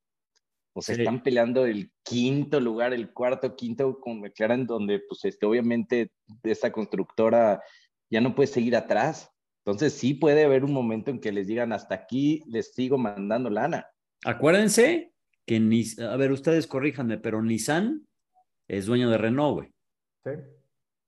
O sea, sí. están peleando el quinto lugar, el cuarto, quinto con McLaren, donde pues este, obviamente esta constructora ya no puede seguir atrás. Entonces sí puede haber un momento en que les digan hasta aquí les sigo mandando lana. Acuérdense que, ni, a ver, ustedes corríjanme, pero Nissan es dueño de Renault, güey. Sí.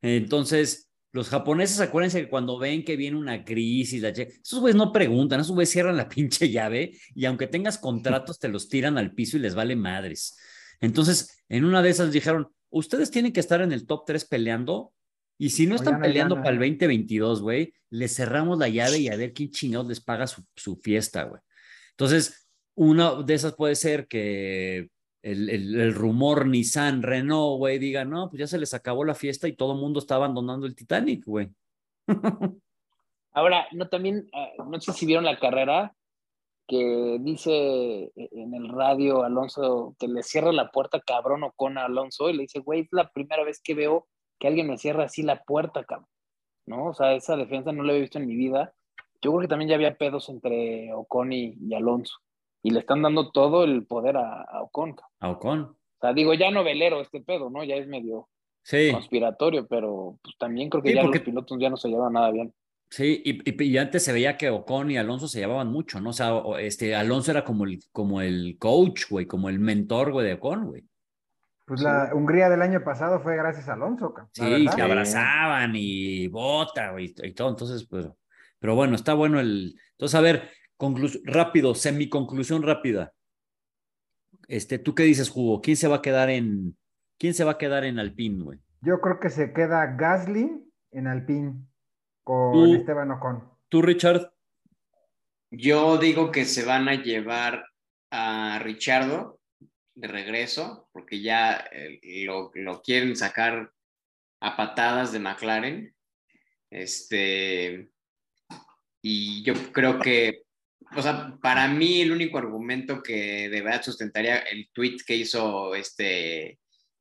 Entonces, los japoneses, acuérdense que cuando ven que viene una crisis, la esos güeyes no preguntan, esos güeyes cierran la pinche llave y aunque tengas contratos, te los tiran al piso y les vale madres. Entonces, en una de esas dijeron, ustedes tienen que estar en el top 3 peleando y si no están Oigan, peleando para el 2022, güey, les cerramos la llave y a ver quién chingados les paga su, su fiesta, güey. Entonces, una de esas puede ser que el, el, el, rumor Nissan, Renault, güey, diga, no, pues ya se les acabó la fiesta y todo el mundo está abandonando el Titanic, güey. Ahora, no, también, uh, no sé si vieron la carrera que dice en el radio Alonso que le cierra la puerta cabrón o con Alonso y le dice, güey, es la primera vez que veo que alguien me cierra así la puerta, cabrón. ¿No? O sea, esa defensa no la había visto en mi vida. Yo creo que también ya había pedos entre Ocon y Alonso y le están dando todo el poder a, a Ocon. A Ocon. O sea, digo, ya novelero este pedo, ¿no? Ya es medio sí. conspiratorio, pero pues, también creo que sí, ya porque... los pilotos ya no se llevan nada bien. Sí, y, y, y, antes se veía que Ocon y Alonso se llevaban mucho, ¿no? O sea, este, Alonso era como el, como el coach, güey, como el mentor, güey, de Ocon, güey. Pues la sí. Hungría del año pasado fue gracias a Alonso. Sí, se abrazaban y bota, güey, y todo. Entonces, pues, pero bueno, está bueno el. Entonces, a ver, rápido, semi-conclusión rápida. Este, ¿Tú qué dices, Jugo? ¿Quién se va a quedar en, quién se va a quedar en Alpine, güey? Yo creo que se queda Gasly en Alpine con ¿Tú, Esteban Ocon. ¿Tú, Richard? Yo digo que se van a llevar a Richardo de regreso, porque ya eh, lo, lo quieren sacar a patadas de McLaren. Este, y yo creo que o sea, para mí el único argumento que de verdad sustentaría el tweet que hizo este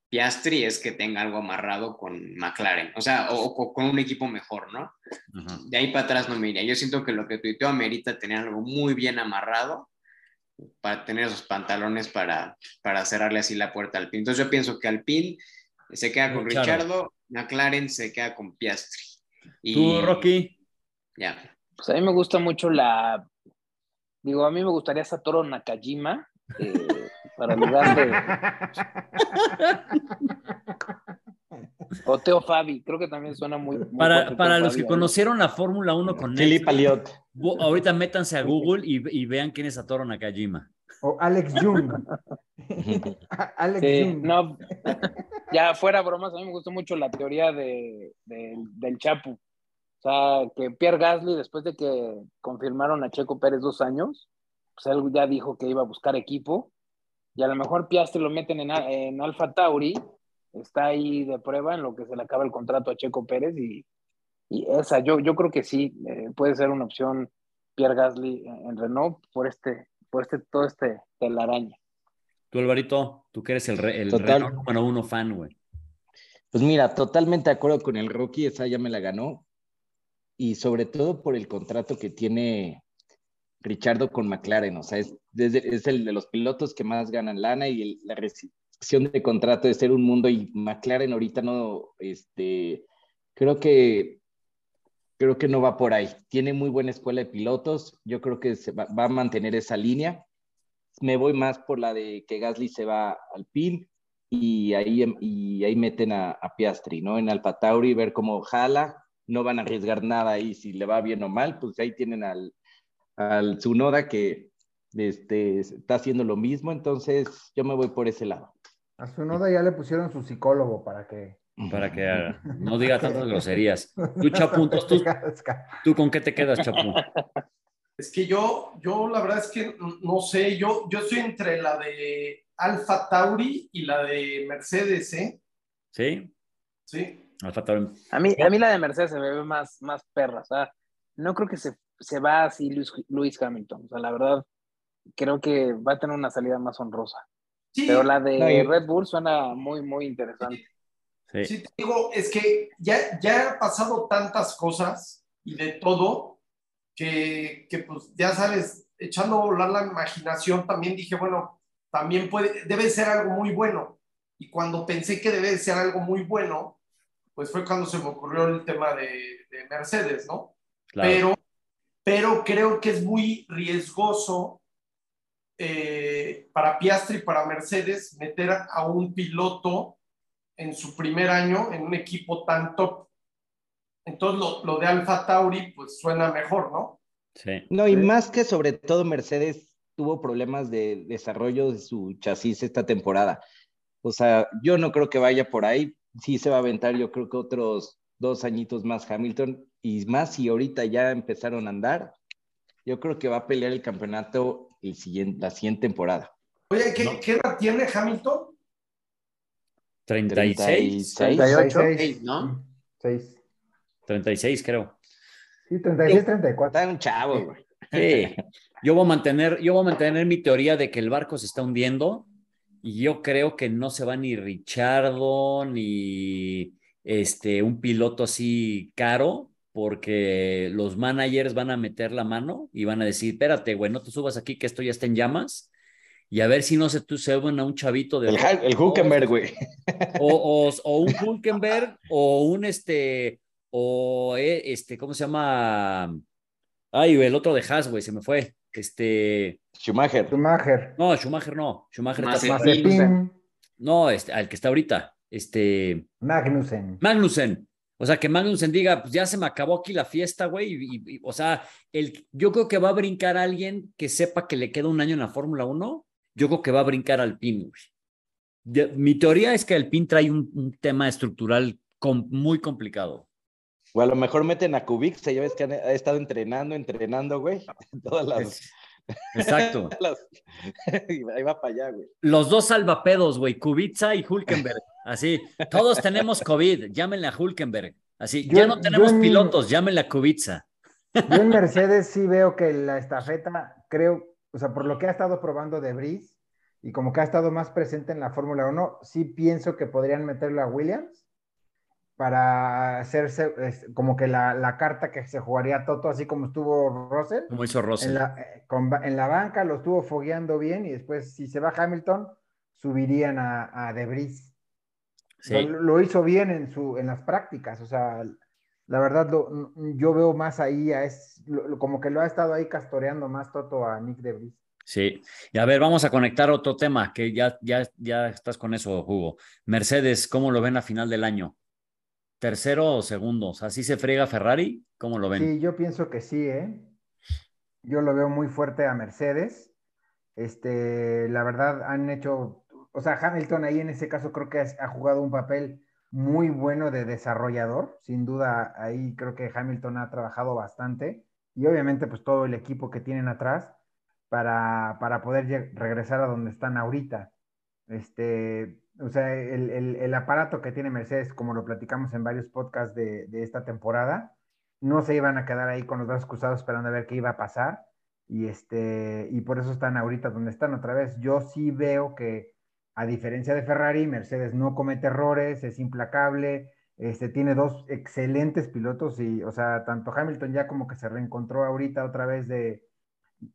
Piastri es que tenga algo amarrado con McLaren, o sea, o, o con un equipo mejor, ¿no? Uh -huh. De ahí para atrás no me iría. Yo siento que lo que tuiteó amerita tener algo muy bien amarrado para tener esos pantalones para, para cerrarle así la puerta al pin. Entonces yo pienso que Alpine se queda con claro. Richardo, McLaren se queda con Piastri. Y, ¿Tú, Rocky? Ya. Pues a mí me gusta mucho la Digo, a mí me gustaría Satoru Nakajima eh, para lugar de. o Teo Fabi, creo que también suena muy. muy para para los que conocieron la Fórmula 1 con Felipe Aliot. Ahorita métanse a Google y, y, vean quién es Satoru Nakajima. O Alex Jung. Alex sí, Jung. No, ya fuera bromas, a mí me gustó mucho la teoría de, de del Chapu. O sea, que Pierre Gasly, después de que confirmaron a Checo Pérez dos años, pues él ya dijo que iba a buscar equipo. Y a lo mejor Piastri lo meten en, en Alfa Tauri, está ahí de prueba en lo que se le acaba el contrato a Checo Pérez. Y, y esa, yo, yo creo que sí, eh, puede ser una opción Pierre Gasly en, en Renault por este, por este, todo este telaraña. Tú, Alvarito, tú que eres el, el Renault número uno fan, güey. Pues mira, totalmente de acuerdo con el Rocky, esa ya me la ganó y sobre todo por el contrato que tiene Richardo con McLaren, o sea, es, es el de los pilotos que más ganan lana y la opción de contrato de ser un mundo y McLaren ahorita no, este, creo que creo que no va por ahí. Tiene muy buena escuela de pilotos. Yo creo que se va, a mantener esa línea. Me voy más por la de que Gasly se va al PIN y ahí, y ahí meten a, Piastri, ¿no? En Alfa Tauri, ver cómo jala. No van a arriesgar nada ahí si le va bien o mal. Pues ahí tienen al, al Tsunoda que este, está haciendo lo mismo. Entonces yo me voy por ese lado. A Tsunoda ya le pusieron su psicólogo para que para que no diga tantas groserías. Tú, Chapun, ¿tú, ¿tú con qué te quedas, Chapun? Es que yo, yo la verdad es que no sé, yo, yo estoy entre la de Alfa Tauri y la de Mercedes, ¿eh? ¿Sí? Sí. Alfa Tauri. A mí, a mí la de Mercedes se me ve más, más perra, o sea, no creo que se, se va así Luis, Hamilton, o sea, la verdad, creo que va a tener una salida más honrosa. Sí. Pero la de Red Bull suena muy, muy interesante. Sí. te digo, es que ya, ya ha pasado tantas cosas y de todo que, que, pues ya sabes, echando a volar la imaginación, también dije, bueno, también puede, debe ser algo muy bueno. Y cuando pensé que debe ser algo muy bueno, pues fue cuando se me ocurrió el tema de, Mercedes, ¿no? Pero, pero creo que es muy riesgoso eh, para Piastri y para Mercedes meter a un piloto en su primer año en un equipo tan top. Entonces lo, lo de Alfa Tauri pues suena mejor, ¿no? Sí. No, y más que sobre todo Mercedes tuvo problemas de desarrollo de su chasis esta temporada. O sea, yo no creo que vaya por ahí. Sí se va a aventar, yo creo que otros dos añitos más Hamilton y más si ahorita ya empezaron a andar. Yo creo que va a pelear el campeonato el siguiente, la siguiente temporada. Oye, ¿qué, ¿qué edad tiene Hamilton? 36. 38. ¿no? 6. 36, creo. Sí, 36, 34. Está un chavo, güey. Sí. Yo voy a mantener, yo voy a mantener mi teoría de que el barco se está hundiendo y yo creo que no se va ni Richardo ni este un piloto así caro porque los managers van a meter la mano y van a decir, espérate, güey, no te subas aquí que esto ya está en llamas y a ver si no se tú se a un chavito de... El, el Hulkenberg, güey. O, o, un Hulkenberg o un este, o eh, este, ¿cómo se llama? Ay, el otro de Haas, güey, se me fue. Este... Schumacher. Schumacher. No, Schumacher no. Schumacher está... No, este, al que está ahorita. Este... Magnussen. Magnussen. O sea, que Magnussen diga, pues ya se me acabó aquí la fiesta, güey. Y, o sea, el, yo creo que va a brincar alguien que sepa que le queda un año en la Fórmula 1 yo creo que va a brincar al PIN. mi teoría es que el PIN trae un, tema estructural muy complicado. O a lo mejor meten a Kubica, ya ves que ha estado entrenando, entrenando, güey. Todas las... Exacto. Ahí va para allá, güey. Los dos salvapedos, güey, Kubica y Hulkenberg. Así, todos tenemos COVID, llámenle a Hulkenberg. Así, ya no tenemos pilotos, llámenle a Kubica. Yo en Mercedes sí veo que la estafeta, creo, o sea, por lo que ha estado probando de Brice y como que ha estado más presente en la Fórmula 1, sí pienso que podrían meterlo a Williams para hacerse como que la, carta que se jugaría Toto, así como estuvo Russell. Como hizo Russell. En la, eh, en la banca lo estuvo fogueando bien y después, si se va Hamilton, subirían a, a De Lo, hizo bien en, su, en las prácticas, o sea, la verdad, yo veo más ahí, a es, como que lo ha estado ahí castoreando más Toto a Nick Debris. Sí, y a ver, vamos a conectar otro tema, que ya, ya, ya estás con eso, Hugo. Mercedes, ¿cómo lo ven a final del año? ¿Tercero o segundo? ¿Así se friega Ferrari? ¿Cómo lo ven? Sí, yo pienso que sí, ¿eh? Yo lo veo muy fuerte a Mercedes. Este, la verdad, han hecho, o sea, Hamilton ahí en ese caso creo que ha jugado un papel muy bueno de desarrollador. Sin duda, ahí creo que Hamilton ha trabajado bastante. Y obviamente, pues todo el equipo que tienen atrás para, para poder regresar a donde están ahorita. Este, o sea, el, el, aparato que tiene Mercedes, como lo platicamos en varios podcasts de, de, esta temporada, no se iban a quedar ahí con los brazos cruzados esperando a ver qué iba a pasar. Y, este, y por eso están ahorita donde están otra vez. Yo sí veo que a diferencia de Ferrari, Mercedes no comete errores, es implacable, este, tiene dos excelentes pilotos y, o sea, tanto Hamilton ya como que se reencontró ahorita otra vez de,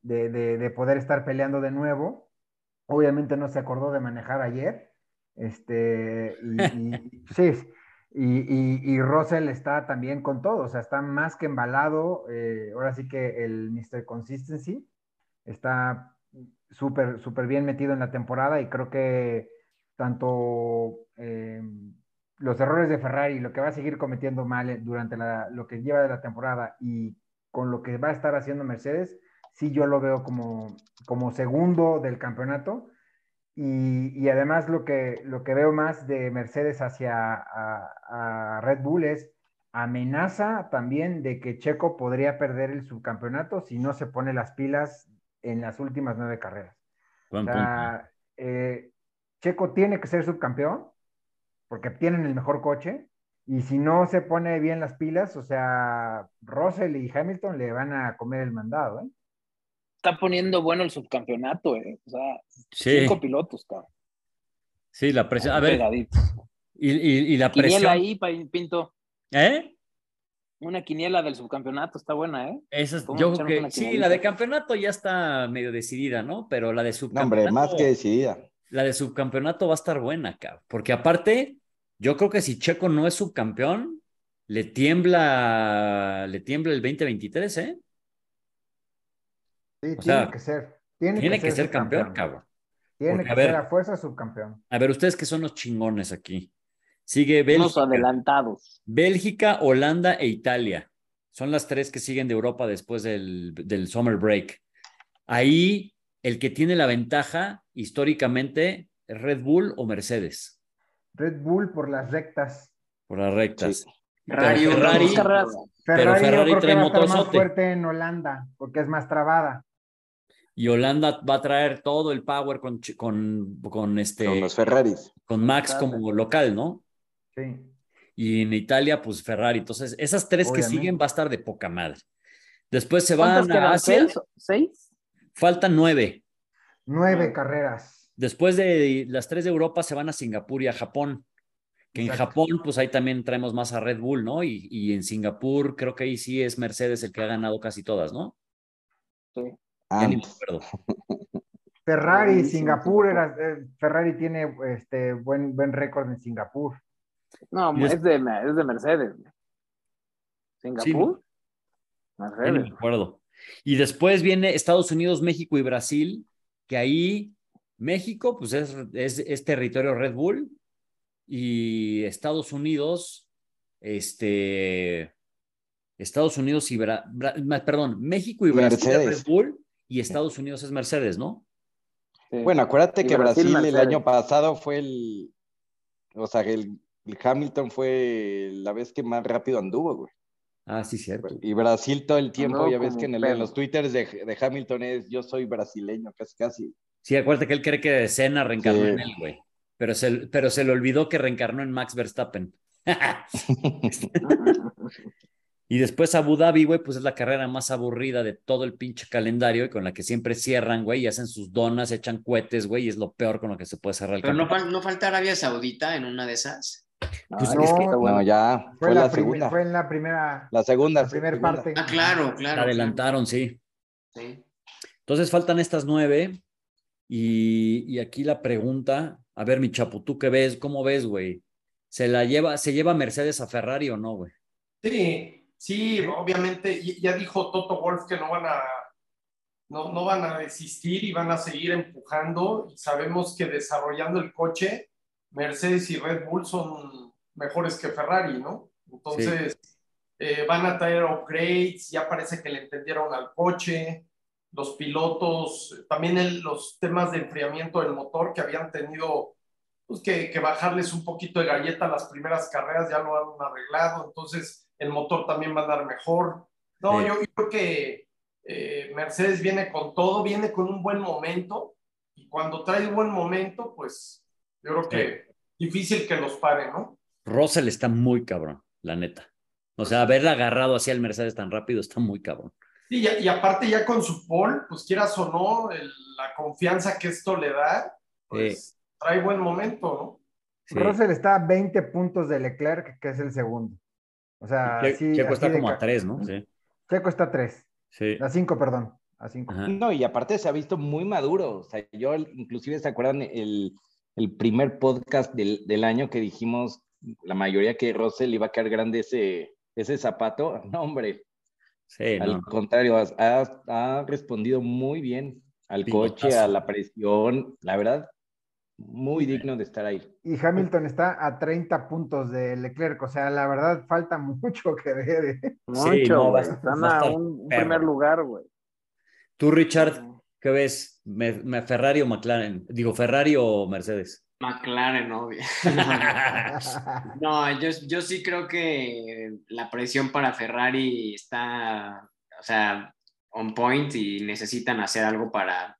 de, poder estar peleando de nuevo. Obviamente no se acordó de manejar ayer, Este, y, sí, y, y, Russell está también con todo, o sea, está más que embalado. Eh, ahora sí que el Mr. Consistency está súper, súper bien metido en la temporada y creo que tanto eh, los errores de Ferrari, lo que va a seguir cometiendo mal durante lo que lleva de la temporada y con lo que va a estar haciendo Mercedes, sí yo lo veo como, como segundo del campeonato. Y, además lo que, lo que veo más de Mercedes hacia a, Red Bull es amenaza también de que Checo podría perder el subcampeonato si no se pone las pilas en las últimas nueve carreras. O sea, eh, Checo tiene que ser subcampeón porque tienen el mejor coche y si no se pone bien las pilas, o sea, Russell y Hamilton le van a comer el mandado. ¿eh? Está poniendo bueno el subcampeonato, ¿eh? o sea, cinco pilotos, cabrón. Sí, la presión. A ver. Y, y, la presión. Quiniela ahí, Pinto. ¿Eh? Una quiniela del subcampeonato está buena, ¿eh? Esa yo creo que sí, la de campeonato ya está medio decidida, ¿no? Pero la de subcampeonato. No, hombre, más que decidida. La de subcampeonato va a estar buena, cabrón. Porque aparte, yo creo que si Checo no es subcampeón, le tiembla, le tiembla el 2023, ¿eh? Sí, tiene que ser. Tiene, que, ser, campeón, cabrón. Tiene que ser a fuerza subcampeón. A ver, ustedes que son los chingones aquí. Sigue Bélgica. adelantados. Bélgica, Holanda e Italia. Son las tres que siguen de Europa después del, del summer break. Ahí el que tiene la ventaja históricamente es Red Bull o Mercedes. Red Bull por las rectas. Por las rectas. Ferrari, Ferrari, pero Ferrari trae motor más fuerte en Holanda porque es más trabada. Y Holanda va a traer todo el power con, con, con este. Con los Ferraris. Con Max como local, ¿no? Sí. Y en Italia, pues Ferrari. Entonces, esas tres que siguen va a estar de poca madre. Después se van a Asia. ¿Seis? Faltan nueve. Nueve carreras. Después de las tres de Europa se van a Singapur y a Japón. Que en Japón, pues ahí también traemos más a Red Bull, ¿no? Y, y, en Singapur creo que ahí sí es Mercedes el que ha ganado casi todas, ¿no? Sí. Ya ni me acuerdo. Ferrari, Singapur, era, eh, Ferrari tiene este buen, buen récord en Singapur. No, es, de, es de Mercedes. ¿Singapur? Mercedes. No me acuerdo. Y después viene Estados Unidos, México y Brasil, que ahí México, pues es, es, territorio Red Bull y Estados Unidos, este, Estados Unidos y, perdón, México y Brasil es Red Bull y Estados Unidos es Mercedes, ¿no? Bueno, acuérdate que Brasil, el año pasado fue el, o sea, el, el Hamilton fue la vez que más rápido anduvo, güey. Ah, sí, cierto. Y Brasil todo el tiempo, ya ves que en, los twitters de, Hamilton es yo soy brasileño, casi casi. Sí, acuérdate que él cree que Senna reencarnó en él, güey. Pero se, pero se le olvidó que reencarnó en Max Verstappen. y después Abu Dhabi, güey, pues es la carrera más aburrida de todo el pinche calendario y con la que siempre cierran, güey, y hacen sus donas, echan cohetes, güey, y es lo peor con lo que se puede cerrar el Pero no, no falta Arabia Saudita en una de esas. Pues no, ya fue, la, segunda. Fue en la primera. La segunda. La primera parte. Ah, claro, claro. adelantaron, sí. sí. Entonces faltan estas nueve. Y, aquí la pregunta, a ver, mi chapo, ¿tú qué ves? ¿Cómo ves, güey? ¿Se la lleva, se lleva Mercedes a Ferrari o no, güey? Sí, sí, obviamente, ya dijo Toto Wolf que no van a, no, no van a desistir y van a seguir empujando. Y sabemos que desarrollando el coche, Mercedes y Red Bull son mejores que Ferrari, ¿no? Entonces, eh, van a traer upgrades, ya parece que le entendieron al coche, los pilotos, también los temas de enfriamiento del motor que habían tenido pues, que, bajarles un poquito de galleta las primeras carreras, ya lo han arreglado, entonces el motor también va a andar mejor. No, yo, creo que eh, Mercedes viene con todo, viene con un buen momento, y cuando trae un buen momento, pues yo creo que difícil que los pare, ¿no? Russell está muy cabrón, la neta. O sea, haberla agarrado así al Mercedes tan rápido está muy cabrón. Sí, y, aparte ya con su pole, pues quieras o no, la confianza que esto le da, pues trae buen momento, ¿no? Russell está a 20 puntos de Leclerc, que es el segundo. O sea, sí, Checo está como a 3, ¿no? Sí. Checo está a 3. Sí. A 5, perdón. A 5. No, y aparte se ha visto muy maduro. O sea, yo inclusive, ¿se acuerdan el el primer podcast del, del año que dijimos la mayoría que Russell iba a quedar grande ese, ese zapato. No, hombre. Sí, al contrario, ha, ha, respondido muy bien al coche, a la presión. La verdad, muy digno de estar ahí. Y Hamilton está a 30 puntos de Leclerc, o sea, la verdad falta mucho que ver. ¿eh? Mucho, están a, un, primer lugar, güey. Tú, Richard, ¿qué ves? ¿Me, Ferrari o McLaren? Digo, Ferrari o Mercedes. McLaren, obvio. no, yo, yo sí creo que la presión para Ferrari está, o sea, on point y necesitan hacer algo para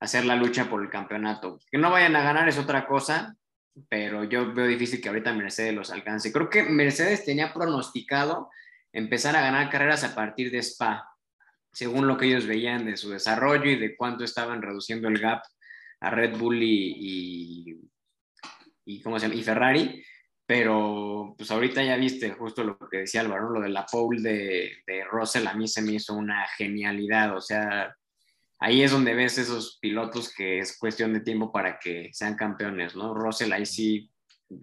hacer la lucha por el campeonato. Que no vayan a ganar es otra cosa, pero yo veo difícil que ahorita Mercedes los alcance. Creo que Mercedes tenía pronosticado empezar a ganar carreras a partir de Spa, según lo que ellos veían de su desarrollo y de cuánto estaban reduciendo el gap a Red Bull y, y, ¿cómo se llama? y Ferrari. Pero pues ahorita ya viste justo lo que decía Álvaro, lo de la pole de, de Russell a mí se me hizo una genialidad. O sea, ahí es donde ves esos pilotos que es cuestión de tiempo para que sean campeones, ¿no? Russell ahí sí,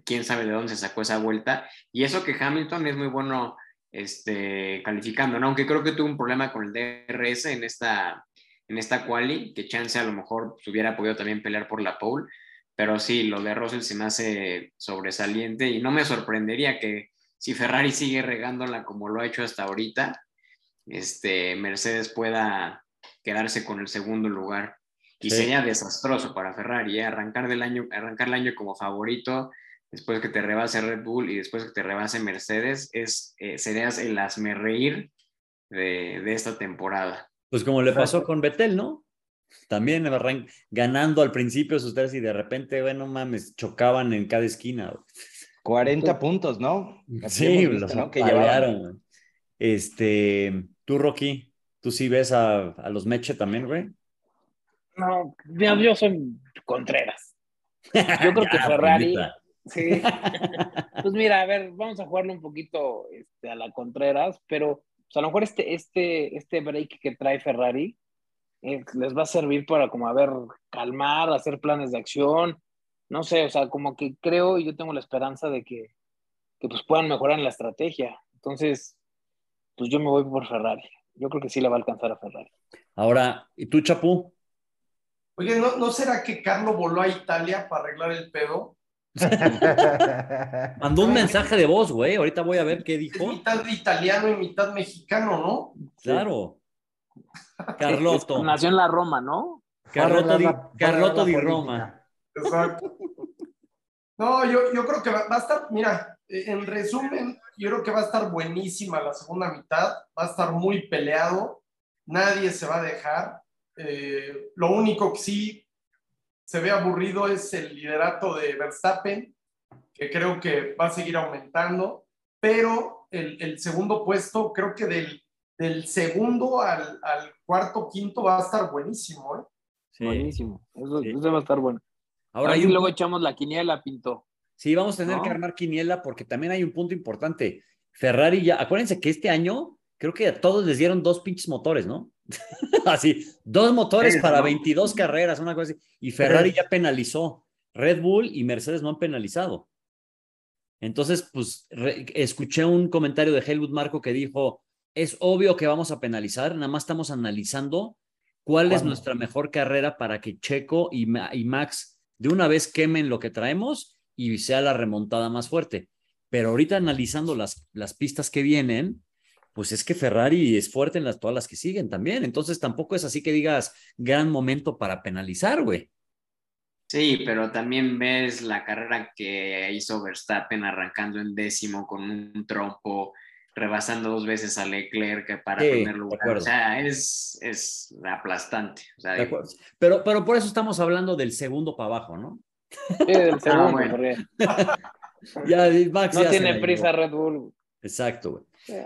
quién sabe de dónde se sacó esa vuelta. Y eso que Hamilton es muy bueno este, calificando, ¿no? Aunque creo que tuvo un problema con el DRS en esta, en esta quali, que chance a lo mejor hubiera podido también pelear por la pole, pero sí, lo de Russell se me hace sobresaliente y no me sorprendería que si Ferrari sigue regándola como lo ha hecho hasta ahorita, este, Mercedes pueda quedarse con el segundo lugar. Y sería desastroso para Ferrari, ¿eh? arrancar, del año, arrancar el año como favorito, después que te rebase Red Bull y después que te rebase Mercedes, es, eh, serías el asme reír de, de esta temporada. Pues como le pasó con Betel, ¿no? También ganando al principio sus tres y de repente, bueno, mames, chocaban en cada esquina. 40 puntos, ¿no? sí, los ¿no? que llevaron. Este, tú, Rocky, tú sí ves a, a los Meche también, güey. No, yo, soy Contreras. Yo creo que Ferrari. Sí. pues mira, a ver, vamos a jugarlo un poquito este, a la Contreras, pero a lo mejor este, este, este break que trae Ferrari eh, les va a servir para como, a ver, calmar, hacer planes de acción, no sé, o sea, como que creo y yo tengo la esperanza de que, que pues puedan mejorar en la estrategia. Entonces, pues yo me voy por Ferrari. Yo creo que sí le va a alcanzar a Ferrari. Ahora, ¿y tú, Chapú? Oye, ¿no, ¿no será que Carlo voló a Italia para arreglar el pedo? Mandó un mensaje de voz, güey. Ahorita voy a ver qué dijo. Es mitad italiano y mitad mexicano, ¿no? Claro. Carlotto. Nació en la Roma, ¿no? Carlotto di, Carlotto di Roma. Exacto. No, yo, yo creo que va, a estar, mira, en resumen, yo creo que va a estar buenísima la segunda mitad, va a estar muy peleado, nadie se va a dejar. Eh, lo único que sí se ve aburrido es el liderato de Verstappen, que creo que va a seguir aumentando, pero el, el segundo puesto, creo que del, del segundo al, al, cuarto, quinto va a estar buenísimo. ¿eh? Sí. Buenísimo, eso, va a estar bueno. Ahora y luego echamos la quiniela, Pinto. Sí, vamos a tener que armar quiniela porque también hay un punto importante. Ferrari ya, acuérdense que este año creo que a todos les dieron dos pinches motores, ¿no? así, dos motores para 22 carreras, una cosa así. Y Ferrari ya penalizó. Red Bull y Mercedes no han penalizado. Entonces, pues, escuché un comentario de Helmut Marco que dijo, es obvio que vamos a penalizar, nada más estamos analizando cuál es nuestra mejor carrera para que Checo y, y Max de una vez quemen lo que traemos y sea la remontada más fuerte. Pero ahorita analizando las, las pistas que vienen, pues es que Ferrari es fuerte en las, todas las que siguen también. Entonces tampoco es así que digas gran momento para penalizar, güey. Sí, pero también ves la carrera que hizo Verstappen arrancando en décimo con un trompo, rebasando dos veces a Leclerc para sí, primer lugar. O sea, es, es aplastante. O sea, pero, pero por eso estamos hablando del segundo para abajo, ¿no? Sí, del segundo. Ah, ya, Max, no tiene prisa Red Bull. Exacto, güey.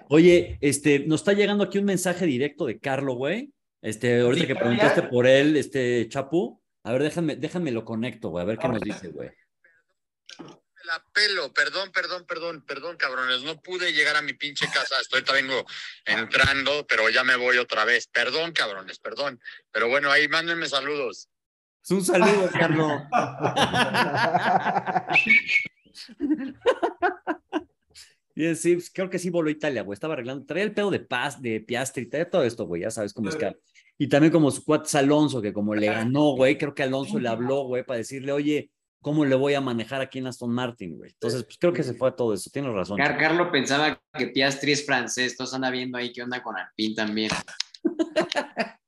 Oye, este, nos está llegando aquí un mensaje directo de Carlo, güey. Este, ahorita que preguntaste por él, este, Chapu. A ver, déjame, déjame lo conecto, güey, a ver qué nos dice, güey. La pelo, perdón, perdón, perdón, perdón, cabrones, no pude llegar a mi pinche casa, estoy vengo entrando, pero ya me voy otra vez. Perdón, cabrones, perdón. Pero bueno, ahí mándenme saludos. un saludo, Carlos. Y sí, pues, creo que sí voló a Italia, güey. Estaba arreglando, traía el pedo de paz, de Piastri, traía todo esto, güey. Ya sabes cómo es que. Y también como su cuates Alonso, que como le ganó, güey, creo que Alonso le habló, güey, para decirle, oye, ¿cómo le voy a manejar aquí en Aston Martin, güey? Entonces, pues creo que se fue a todo eso. Tienes razón. Carlos pensaba que Piastri es francés, entonces anda viendo ahí qué onda con Alpine también.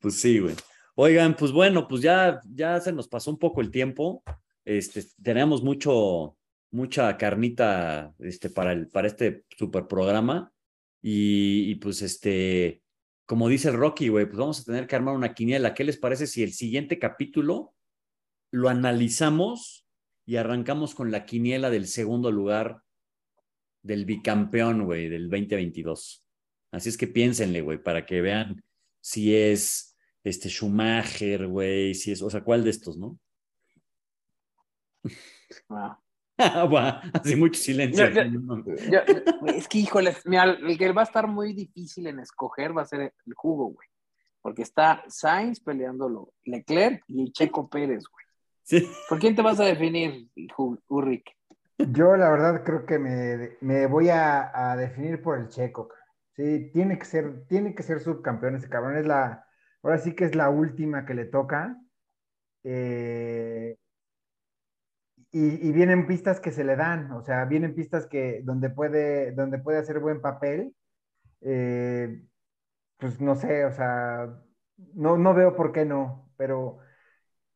pues sí, güey. Oigan, pues bueno, pues ya, ya se nos pasó un poco el tiempo. Este, tenemos mucho, mucha carnita este, para, el, para este super programa. Y, pues, este, como dice Rocky, güey, pues vamos a tener que armar una quiniela. ¿Qué les parece si el siguiente capítulo lo analizamos y arrancamos con la quiniela del segundo lugar del bicampeón, güey, del 2022? Así es que piénsenle, güey, para que vean si es este Schumacher, güey, si es, o sea, cuál de estos, ¿no? Ah. Así mucho silencio. es que, híjole, el que va a estar muy difícil en escoger va a ser el jugo, güey. Porque está Sainz peleándolo, Leclerc y Checo Pérez, güey. ¿Por quién te vas a definir, Ulrich? Yo, la verdad, creo que me, voy a, definir por el Checo. Sí, tiene que ser, tiene que ser subcampeón ese cabrón. Es la, ahora sí que es la última que le toca. Eh, y, vienen pistas que se le dan, o sea, vienen pistas que donde puede, donde puede hacer buen papel. Eh, pues no sé, o sea, no, no veo por qué no, pero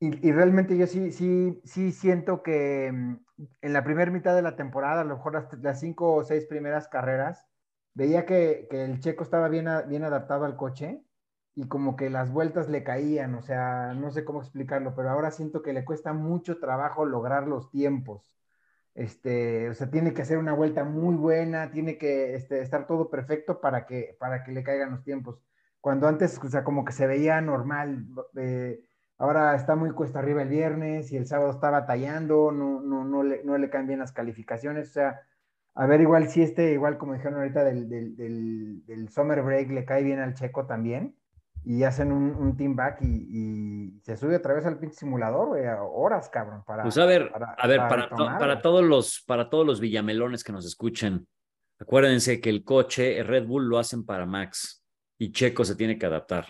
y, realmente yo sí, sí, sí siento que mm, en la primera mitad de la temporada, a lo mejor las, las cinco o seis primeras carreras, veía que, que el checo estaba bien, bien adaptado al coche y como que las vueltas le caían, o sea, no sé cómo explicarlo, pero ahora siento que le cuesta mucho trabajo lograr los tiempos. Este, o sea, tiene que hacer una vuelta muy buena, tiene que este, estar todo perfecto para que, para que le caigan los tiempos. Cuando antes, o sea, como que se veía normal, eh, ahora está muy cuesta arriba el viernes y el sábado está batallando, no, no, no, le, no le caen bien las calificaciones, o sea, a ver, igual si este, igual como dijeron ahorita del, del, del summer break le cae bien al checo también y hacen un, team back y, se sube otra vez al pinche simulador, güey, horas, cabrón. Para, pues a ver, a ver, para, para, todos los, para todos los villamelones que nos escuchen, acuérdense que el coche, Red Bull lo hacen para Max y Checo se tiene que adaptar.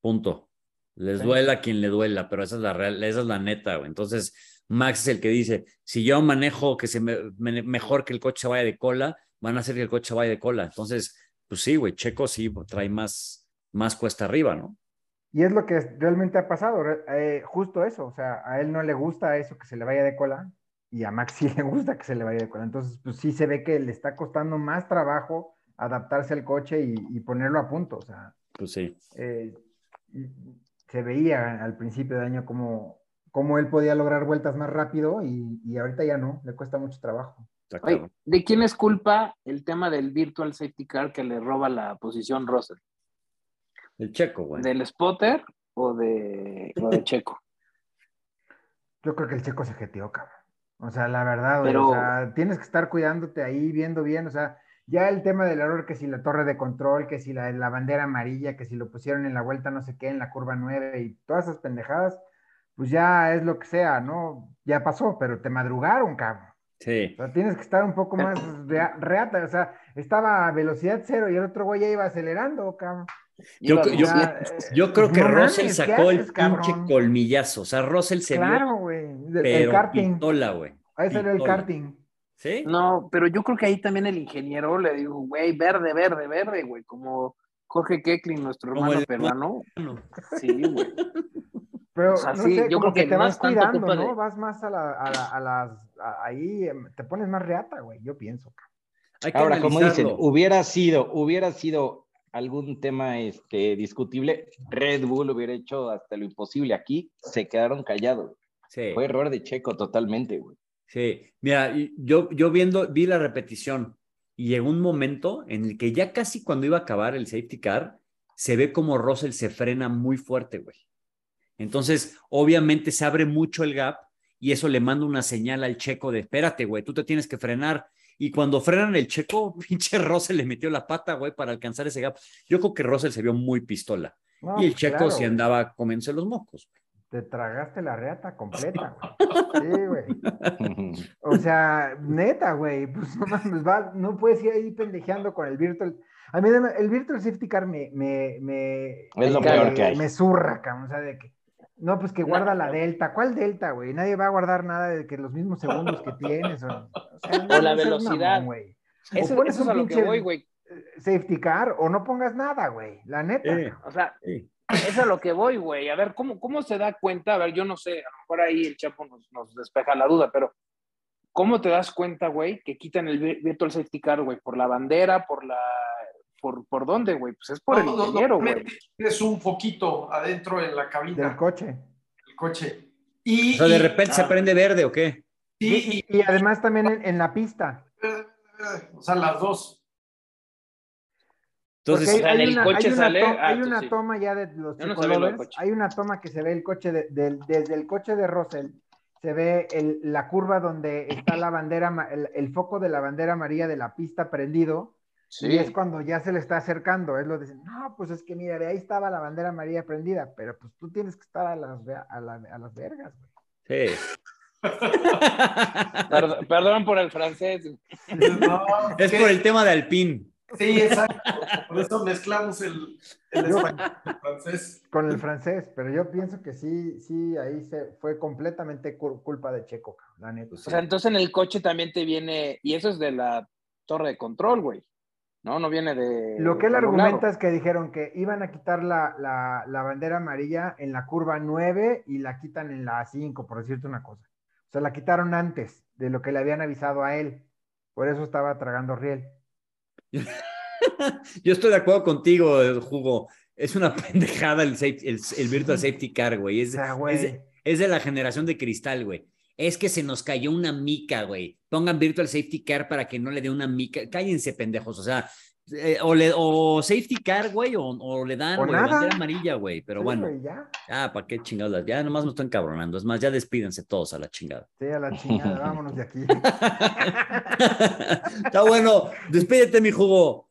Punto. Les duela a quien le duela, pero esa es la real, esa es la neta, güey. Entonces, Max es el que dice, si yo manejo que se me, mejor que el coche vaya de cola, van a hacer que el coche vaya de cola. Entonces, pues sí, güey, Checo sí trae más más cuesta arriba, ¿no? Y es lo que realmente ha pasado, eh, justo eso, o sea, a él no le gusta eso que se le vaya de cola y a Max sí le gusta que se le vaya de cola. Entonces, pues sí se ve que le está costando más trabajo adaptarse al coche y, ponerlo a punto, o sea. Pues sí. Eh, se veía al principio de año como, como él podía lograr vueltas más rápido y, y ahorita ya no, le cuesta mucho trabajo. ¿De quién es culpa el tema del virtual safety car que le roba la posición Russell? El checo, güey. ¿Del spotter o de, checo? Yo creo que el checo se jeteó, cabrón. O sea, la verdad, o sea, tienes que estar cuidándote ahí, viendo bien, o sea, ya el tema del error, que si la torre de control, que si la, la bandera amarilla, que si lo pusieron en la vuelta no sé qué, en la curva 9 y todas esas pendejadas, pues ya es lo que sea, ¿no? Ya pasó, pero te madrugaron, cabrón. Sí. O sea, tienes que estar un poco más reata, o sea, estaba a velocidad cero y el otro güey ya iba acelerando, cabrón. Yo, yo, creo que Russell sacó el pinche colmillazo. O sea, Russell se claro, güey. El karting. güey. Ahí salió el karting. ¿Sí? No, pero yo creo que ahí también el ingeniero le dijo, güey, verde, verde, verde, güey, como Jorge Keklin, nuestro hermano peruano. Sí, güey. Pero, no sé, yo creo que, te vas cuidando, ¿no? Vas más a, la, a, las... ahí em, te pones más reata, güey, yo pienso. Ahora, como dicen, hubiera sido, hubiera sido algún tema este, discutible, Red Bull hubiera hecho hasta lo imposible. Aquí se quedaron callados. Fue error de Checo totalmente, güey. Sí, mira, yo, yo viendo, vi la repetición y llegó un momento en el que ya casi cuando iba a acabar el safety car, se ve como Russell se frena muy fuerte, güey. Entonces, obviamente se abre mucho el gap y eso le manda una señal al checo de espérate, güey, tú te tienes que frenar. Y cuando frenan el checo, pinche Russell le metió la pata, güey, para alcanzar ese gap. Yo creo que Russell se vio muy pistola. y el checo sí andaba comiéndose los mocos. Te tragaste la reata completa, güey. Sí, güey. O sea, neta, güey. Pues no mames, va, no puedes ir ahí pendejeando con el virtual. A mí el virtual safety car me, me, me, es lo peor que hay. me zurra, cabrón. O sea, de que no, pues que guarda la delta. ¿Cuál delta, güey? Nadie va a guardar nada de que los mismos segundos que tienes. O, o, la velocidad. güey. Eso, o pones eso un es a lo que voy, güey. Safety car o no pongas nada, güey. La neta. o sea, eso es a lo que voy, güey. A ver, ¿cómo, ¿cómo se da cuenta? A ver, yo no sé, a lo mejor ahí el Chapo nos, nos despeja la duda, pero ¿cómo te das cuenta, güey, que quitan el virtual safety car, güey? ¿Por la bandera? ¿Por la ¿Por, por dónde, güey? Pues es por el ingeniero, güey. Es un foquito adentro en la cabina. Del coche. El coche. Y, o sea, de repente se ah. prende verde o qué? Sí, y, además también en, la pista. O sea, las dos. Entonces, hay, una, coche sale. Toma, hay una toma ya de los no hay una toma que se ve el coche de, desde el coche de Russell, se ve el, la curva donde está la bandera, el, el, foco de la bandera amarilla de la pista prendido, y es cuando ya se le está acercando, es lo de no, pues es que mira, de ahí estaba la bandera amarilla prendida, pero pues tú tienes que estar a las, a, las vergas, güey. Sí. perdón, por el francés. es por el tema de Alpine. Sí, exacto. Por eso mezclamos el, el francés. Con el francés, pero yo pienso que sí, sí, ahí se fue completamente culpa de Checo, la neta. O sea, entonces en el coche también te viene, y eso es de la torre de control, güey. No, no viene de. Lo que él argumenta es que dijeron que iban a quitar la, la, bandera amarilla en la curva 9 y la quitan en la 5, por decirte una cosa. O sea, la quitaron antes de lo que le habían avisado a él. Por eso estaba tragando riel. Yo estoy de acuerdo contigo, Jugo. Es una pendejada el, el, Virtual Safety Car, güey. Es, es, de la generación de cristal, güey. Es que se nos cayó una mica, güey. Pongan Virtual Safety Car para que no le dé una mica. Cállense, pendejos. O sea, eh, o, le, o safety car, güey, o, le dan güey, bandera amarilla, güey. Pero bueno, ya. ya, ¿para qué chingados? Ya nomás me están cabronando. Es más, ya despídense todos a la chingada. Sí, a la chingada, vámonos de aquí. Está bueno, despídete, mi jugo.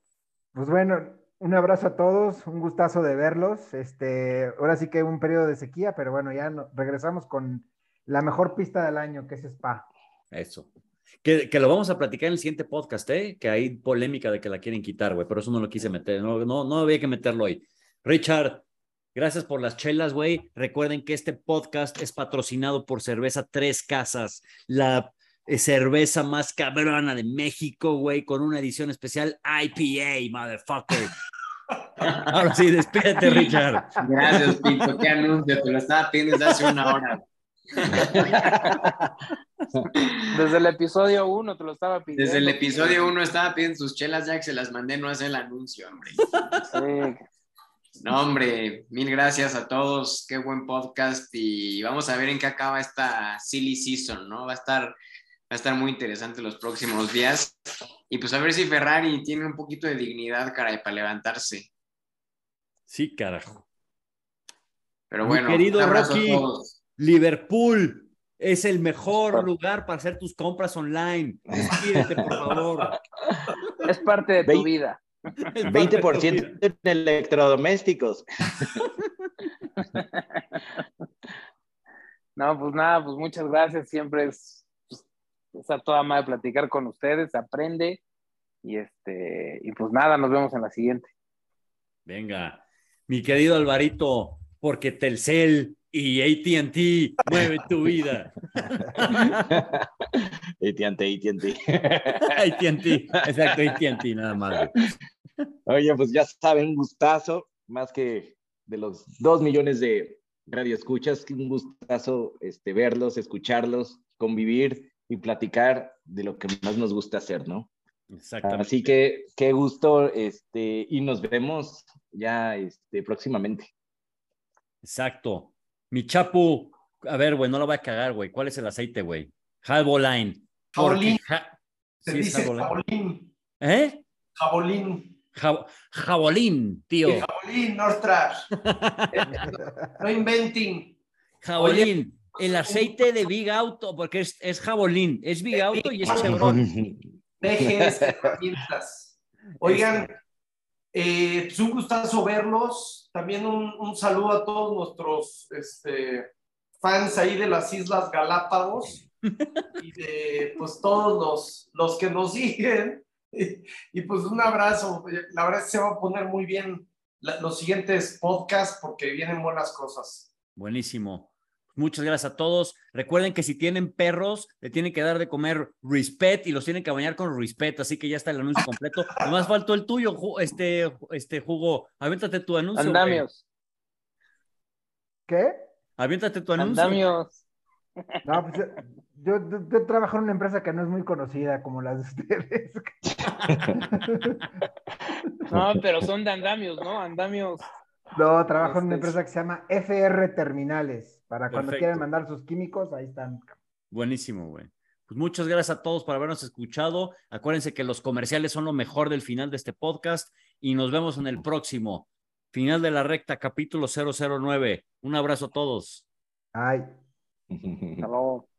Pues bueno, un abrazo a todos, un gustazo de verlos. Este, ahora sí que un periodo de sequía, pero bueno, ya regresamos con la mejor pista del año, que es Spa. Eso. Que, que, lo vamos a platicar en el siguiente podcast, ¿eh? Que hay polémica de que la quieren quitar, güey, pero eso no lo quise meter, no, no, no había que meterlo hoy. Richard, gracias por las chelas, güey. Recuerden que este podcast es patrocinado por Cerveza Tres Casas, la eh, cerveza más cabrona de México, güey, con una edición especial IPA, motherfucker. Ahora sí, despídete, Richard. Gracias, Pito. Qué anuncio, te lo estaba pidiendo desde hace una hora. Desde el episodio 1 te lo estaba pidiendo. Desde el episodio 1 estaba pidiendo sus chelas ya que se las mandé, no hace el anuncio, hombre. No, hombre, mil gracias a todos, qué buen podcast y vamos a ver en qué acaba esta silly season, ¿no? Va a estar, va a estar muy interesante los próximos días y pues a ver si Ferrari tiene un poquito de dignidad, caray, para levantarse. Sí, carajo. Pero bueno, querido Rocky, Liverpool es el mejor lugar para hacer tus compras online. Despídete, por favor. Es parte de tu vida. 20% de electrodomésticos. No, pues nada, pues muchas gracias. Siempre es, pues, a toda madre platicar con ustedes, aprende. Y este, y pues nada, nos vemos en la siguiente. Venga, mi querido Alvarito, porque Telcel y ATT mueve tu vida. ATT, ATT. ATT, exacto, ATT, nada más. Oye, pues ya saben, un gustazo, más que de los dos millones de radioescuchas, un gustazo este, verlos, escucharlos, convivir y platicar de lo que más nos gusta hacer, ¿no? Exactamente. Así que qué gusto, este, y nos vemos ya este, próximamente. Exacto. Mi chapu, a ver, güey, no lo voy a cagar, güey. ¿Cuál es el aceite, güey? Jaboline. Jabolín. Se dice jabolín. ¿Eh? Jabolín. jabolín, tío. jabolín, Norstrash. no inventing. Jabolín. el aceite de Big Auto, porque es, es jabolín. Es Big Auto y es Chevron. Dejes herramientas. Oigan, Eh, pues un gustazo verlos. También un, saludo a todos nuestros este, fans ahí de las Islas Galápagos y de pues todos los, los que nos siguen. Y, pues un abrazo. La verdad es que se va a poner muy bien los siguientes podcasts porque vienen buenas cosas. Buenísimo. Muchas gracias a todos. Recuerden que si tienen perros, le tienen que dar de comer respect y los tienen que bañar con respect. Así que ya está el anuncio completo. Además faltó el tuyo, este, este jugo. Aviéntate tu anuncio. Andamios. ¿Qué? Aviéntate tu anuncio. Andamios. No, pues yo, yo, yo, trabajo en una empresa que no es muy conocida como las de ustedes. no, pero son de andamios, ¿no? Andamios. No, trabajo en una empresa que se llama FR Terminales. Para cuando Perfecto. quieran mandar sus químicos, ahí están. Buenísimo, güey. Pues muchas gracias a todos por habernos escuchado. Acuérdense que los comerciales son lo mejor del final de este podcast y nos vemos en el próximo. Final de la recta, capítulo 009. Un abrazo a todos. Ay. Hasta luego.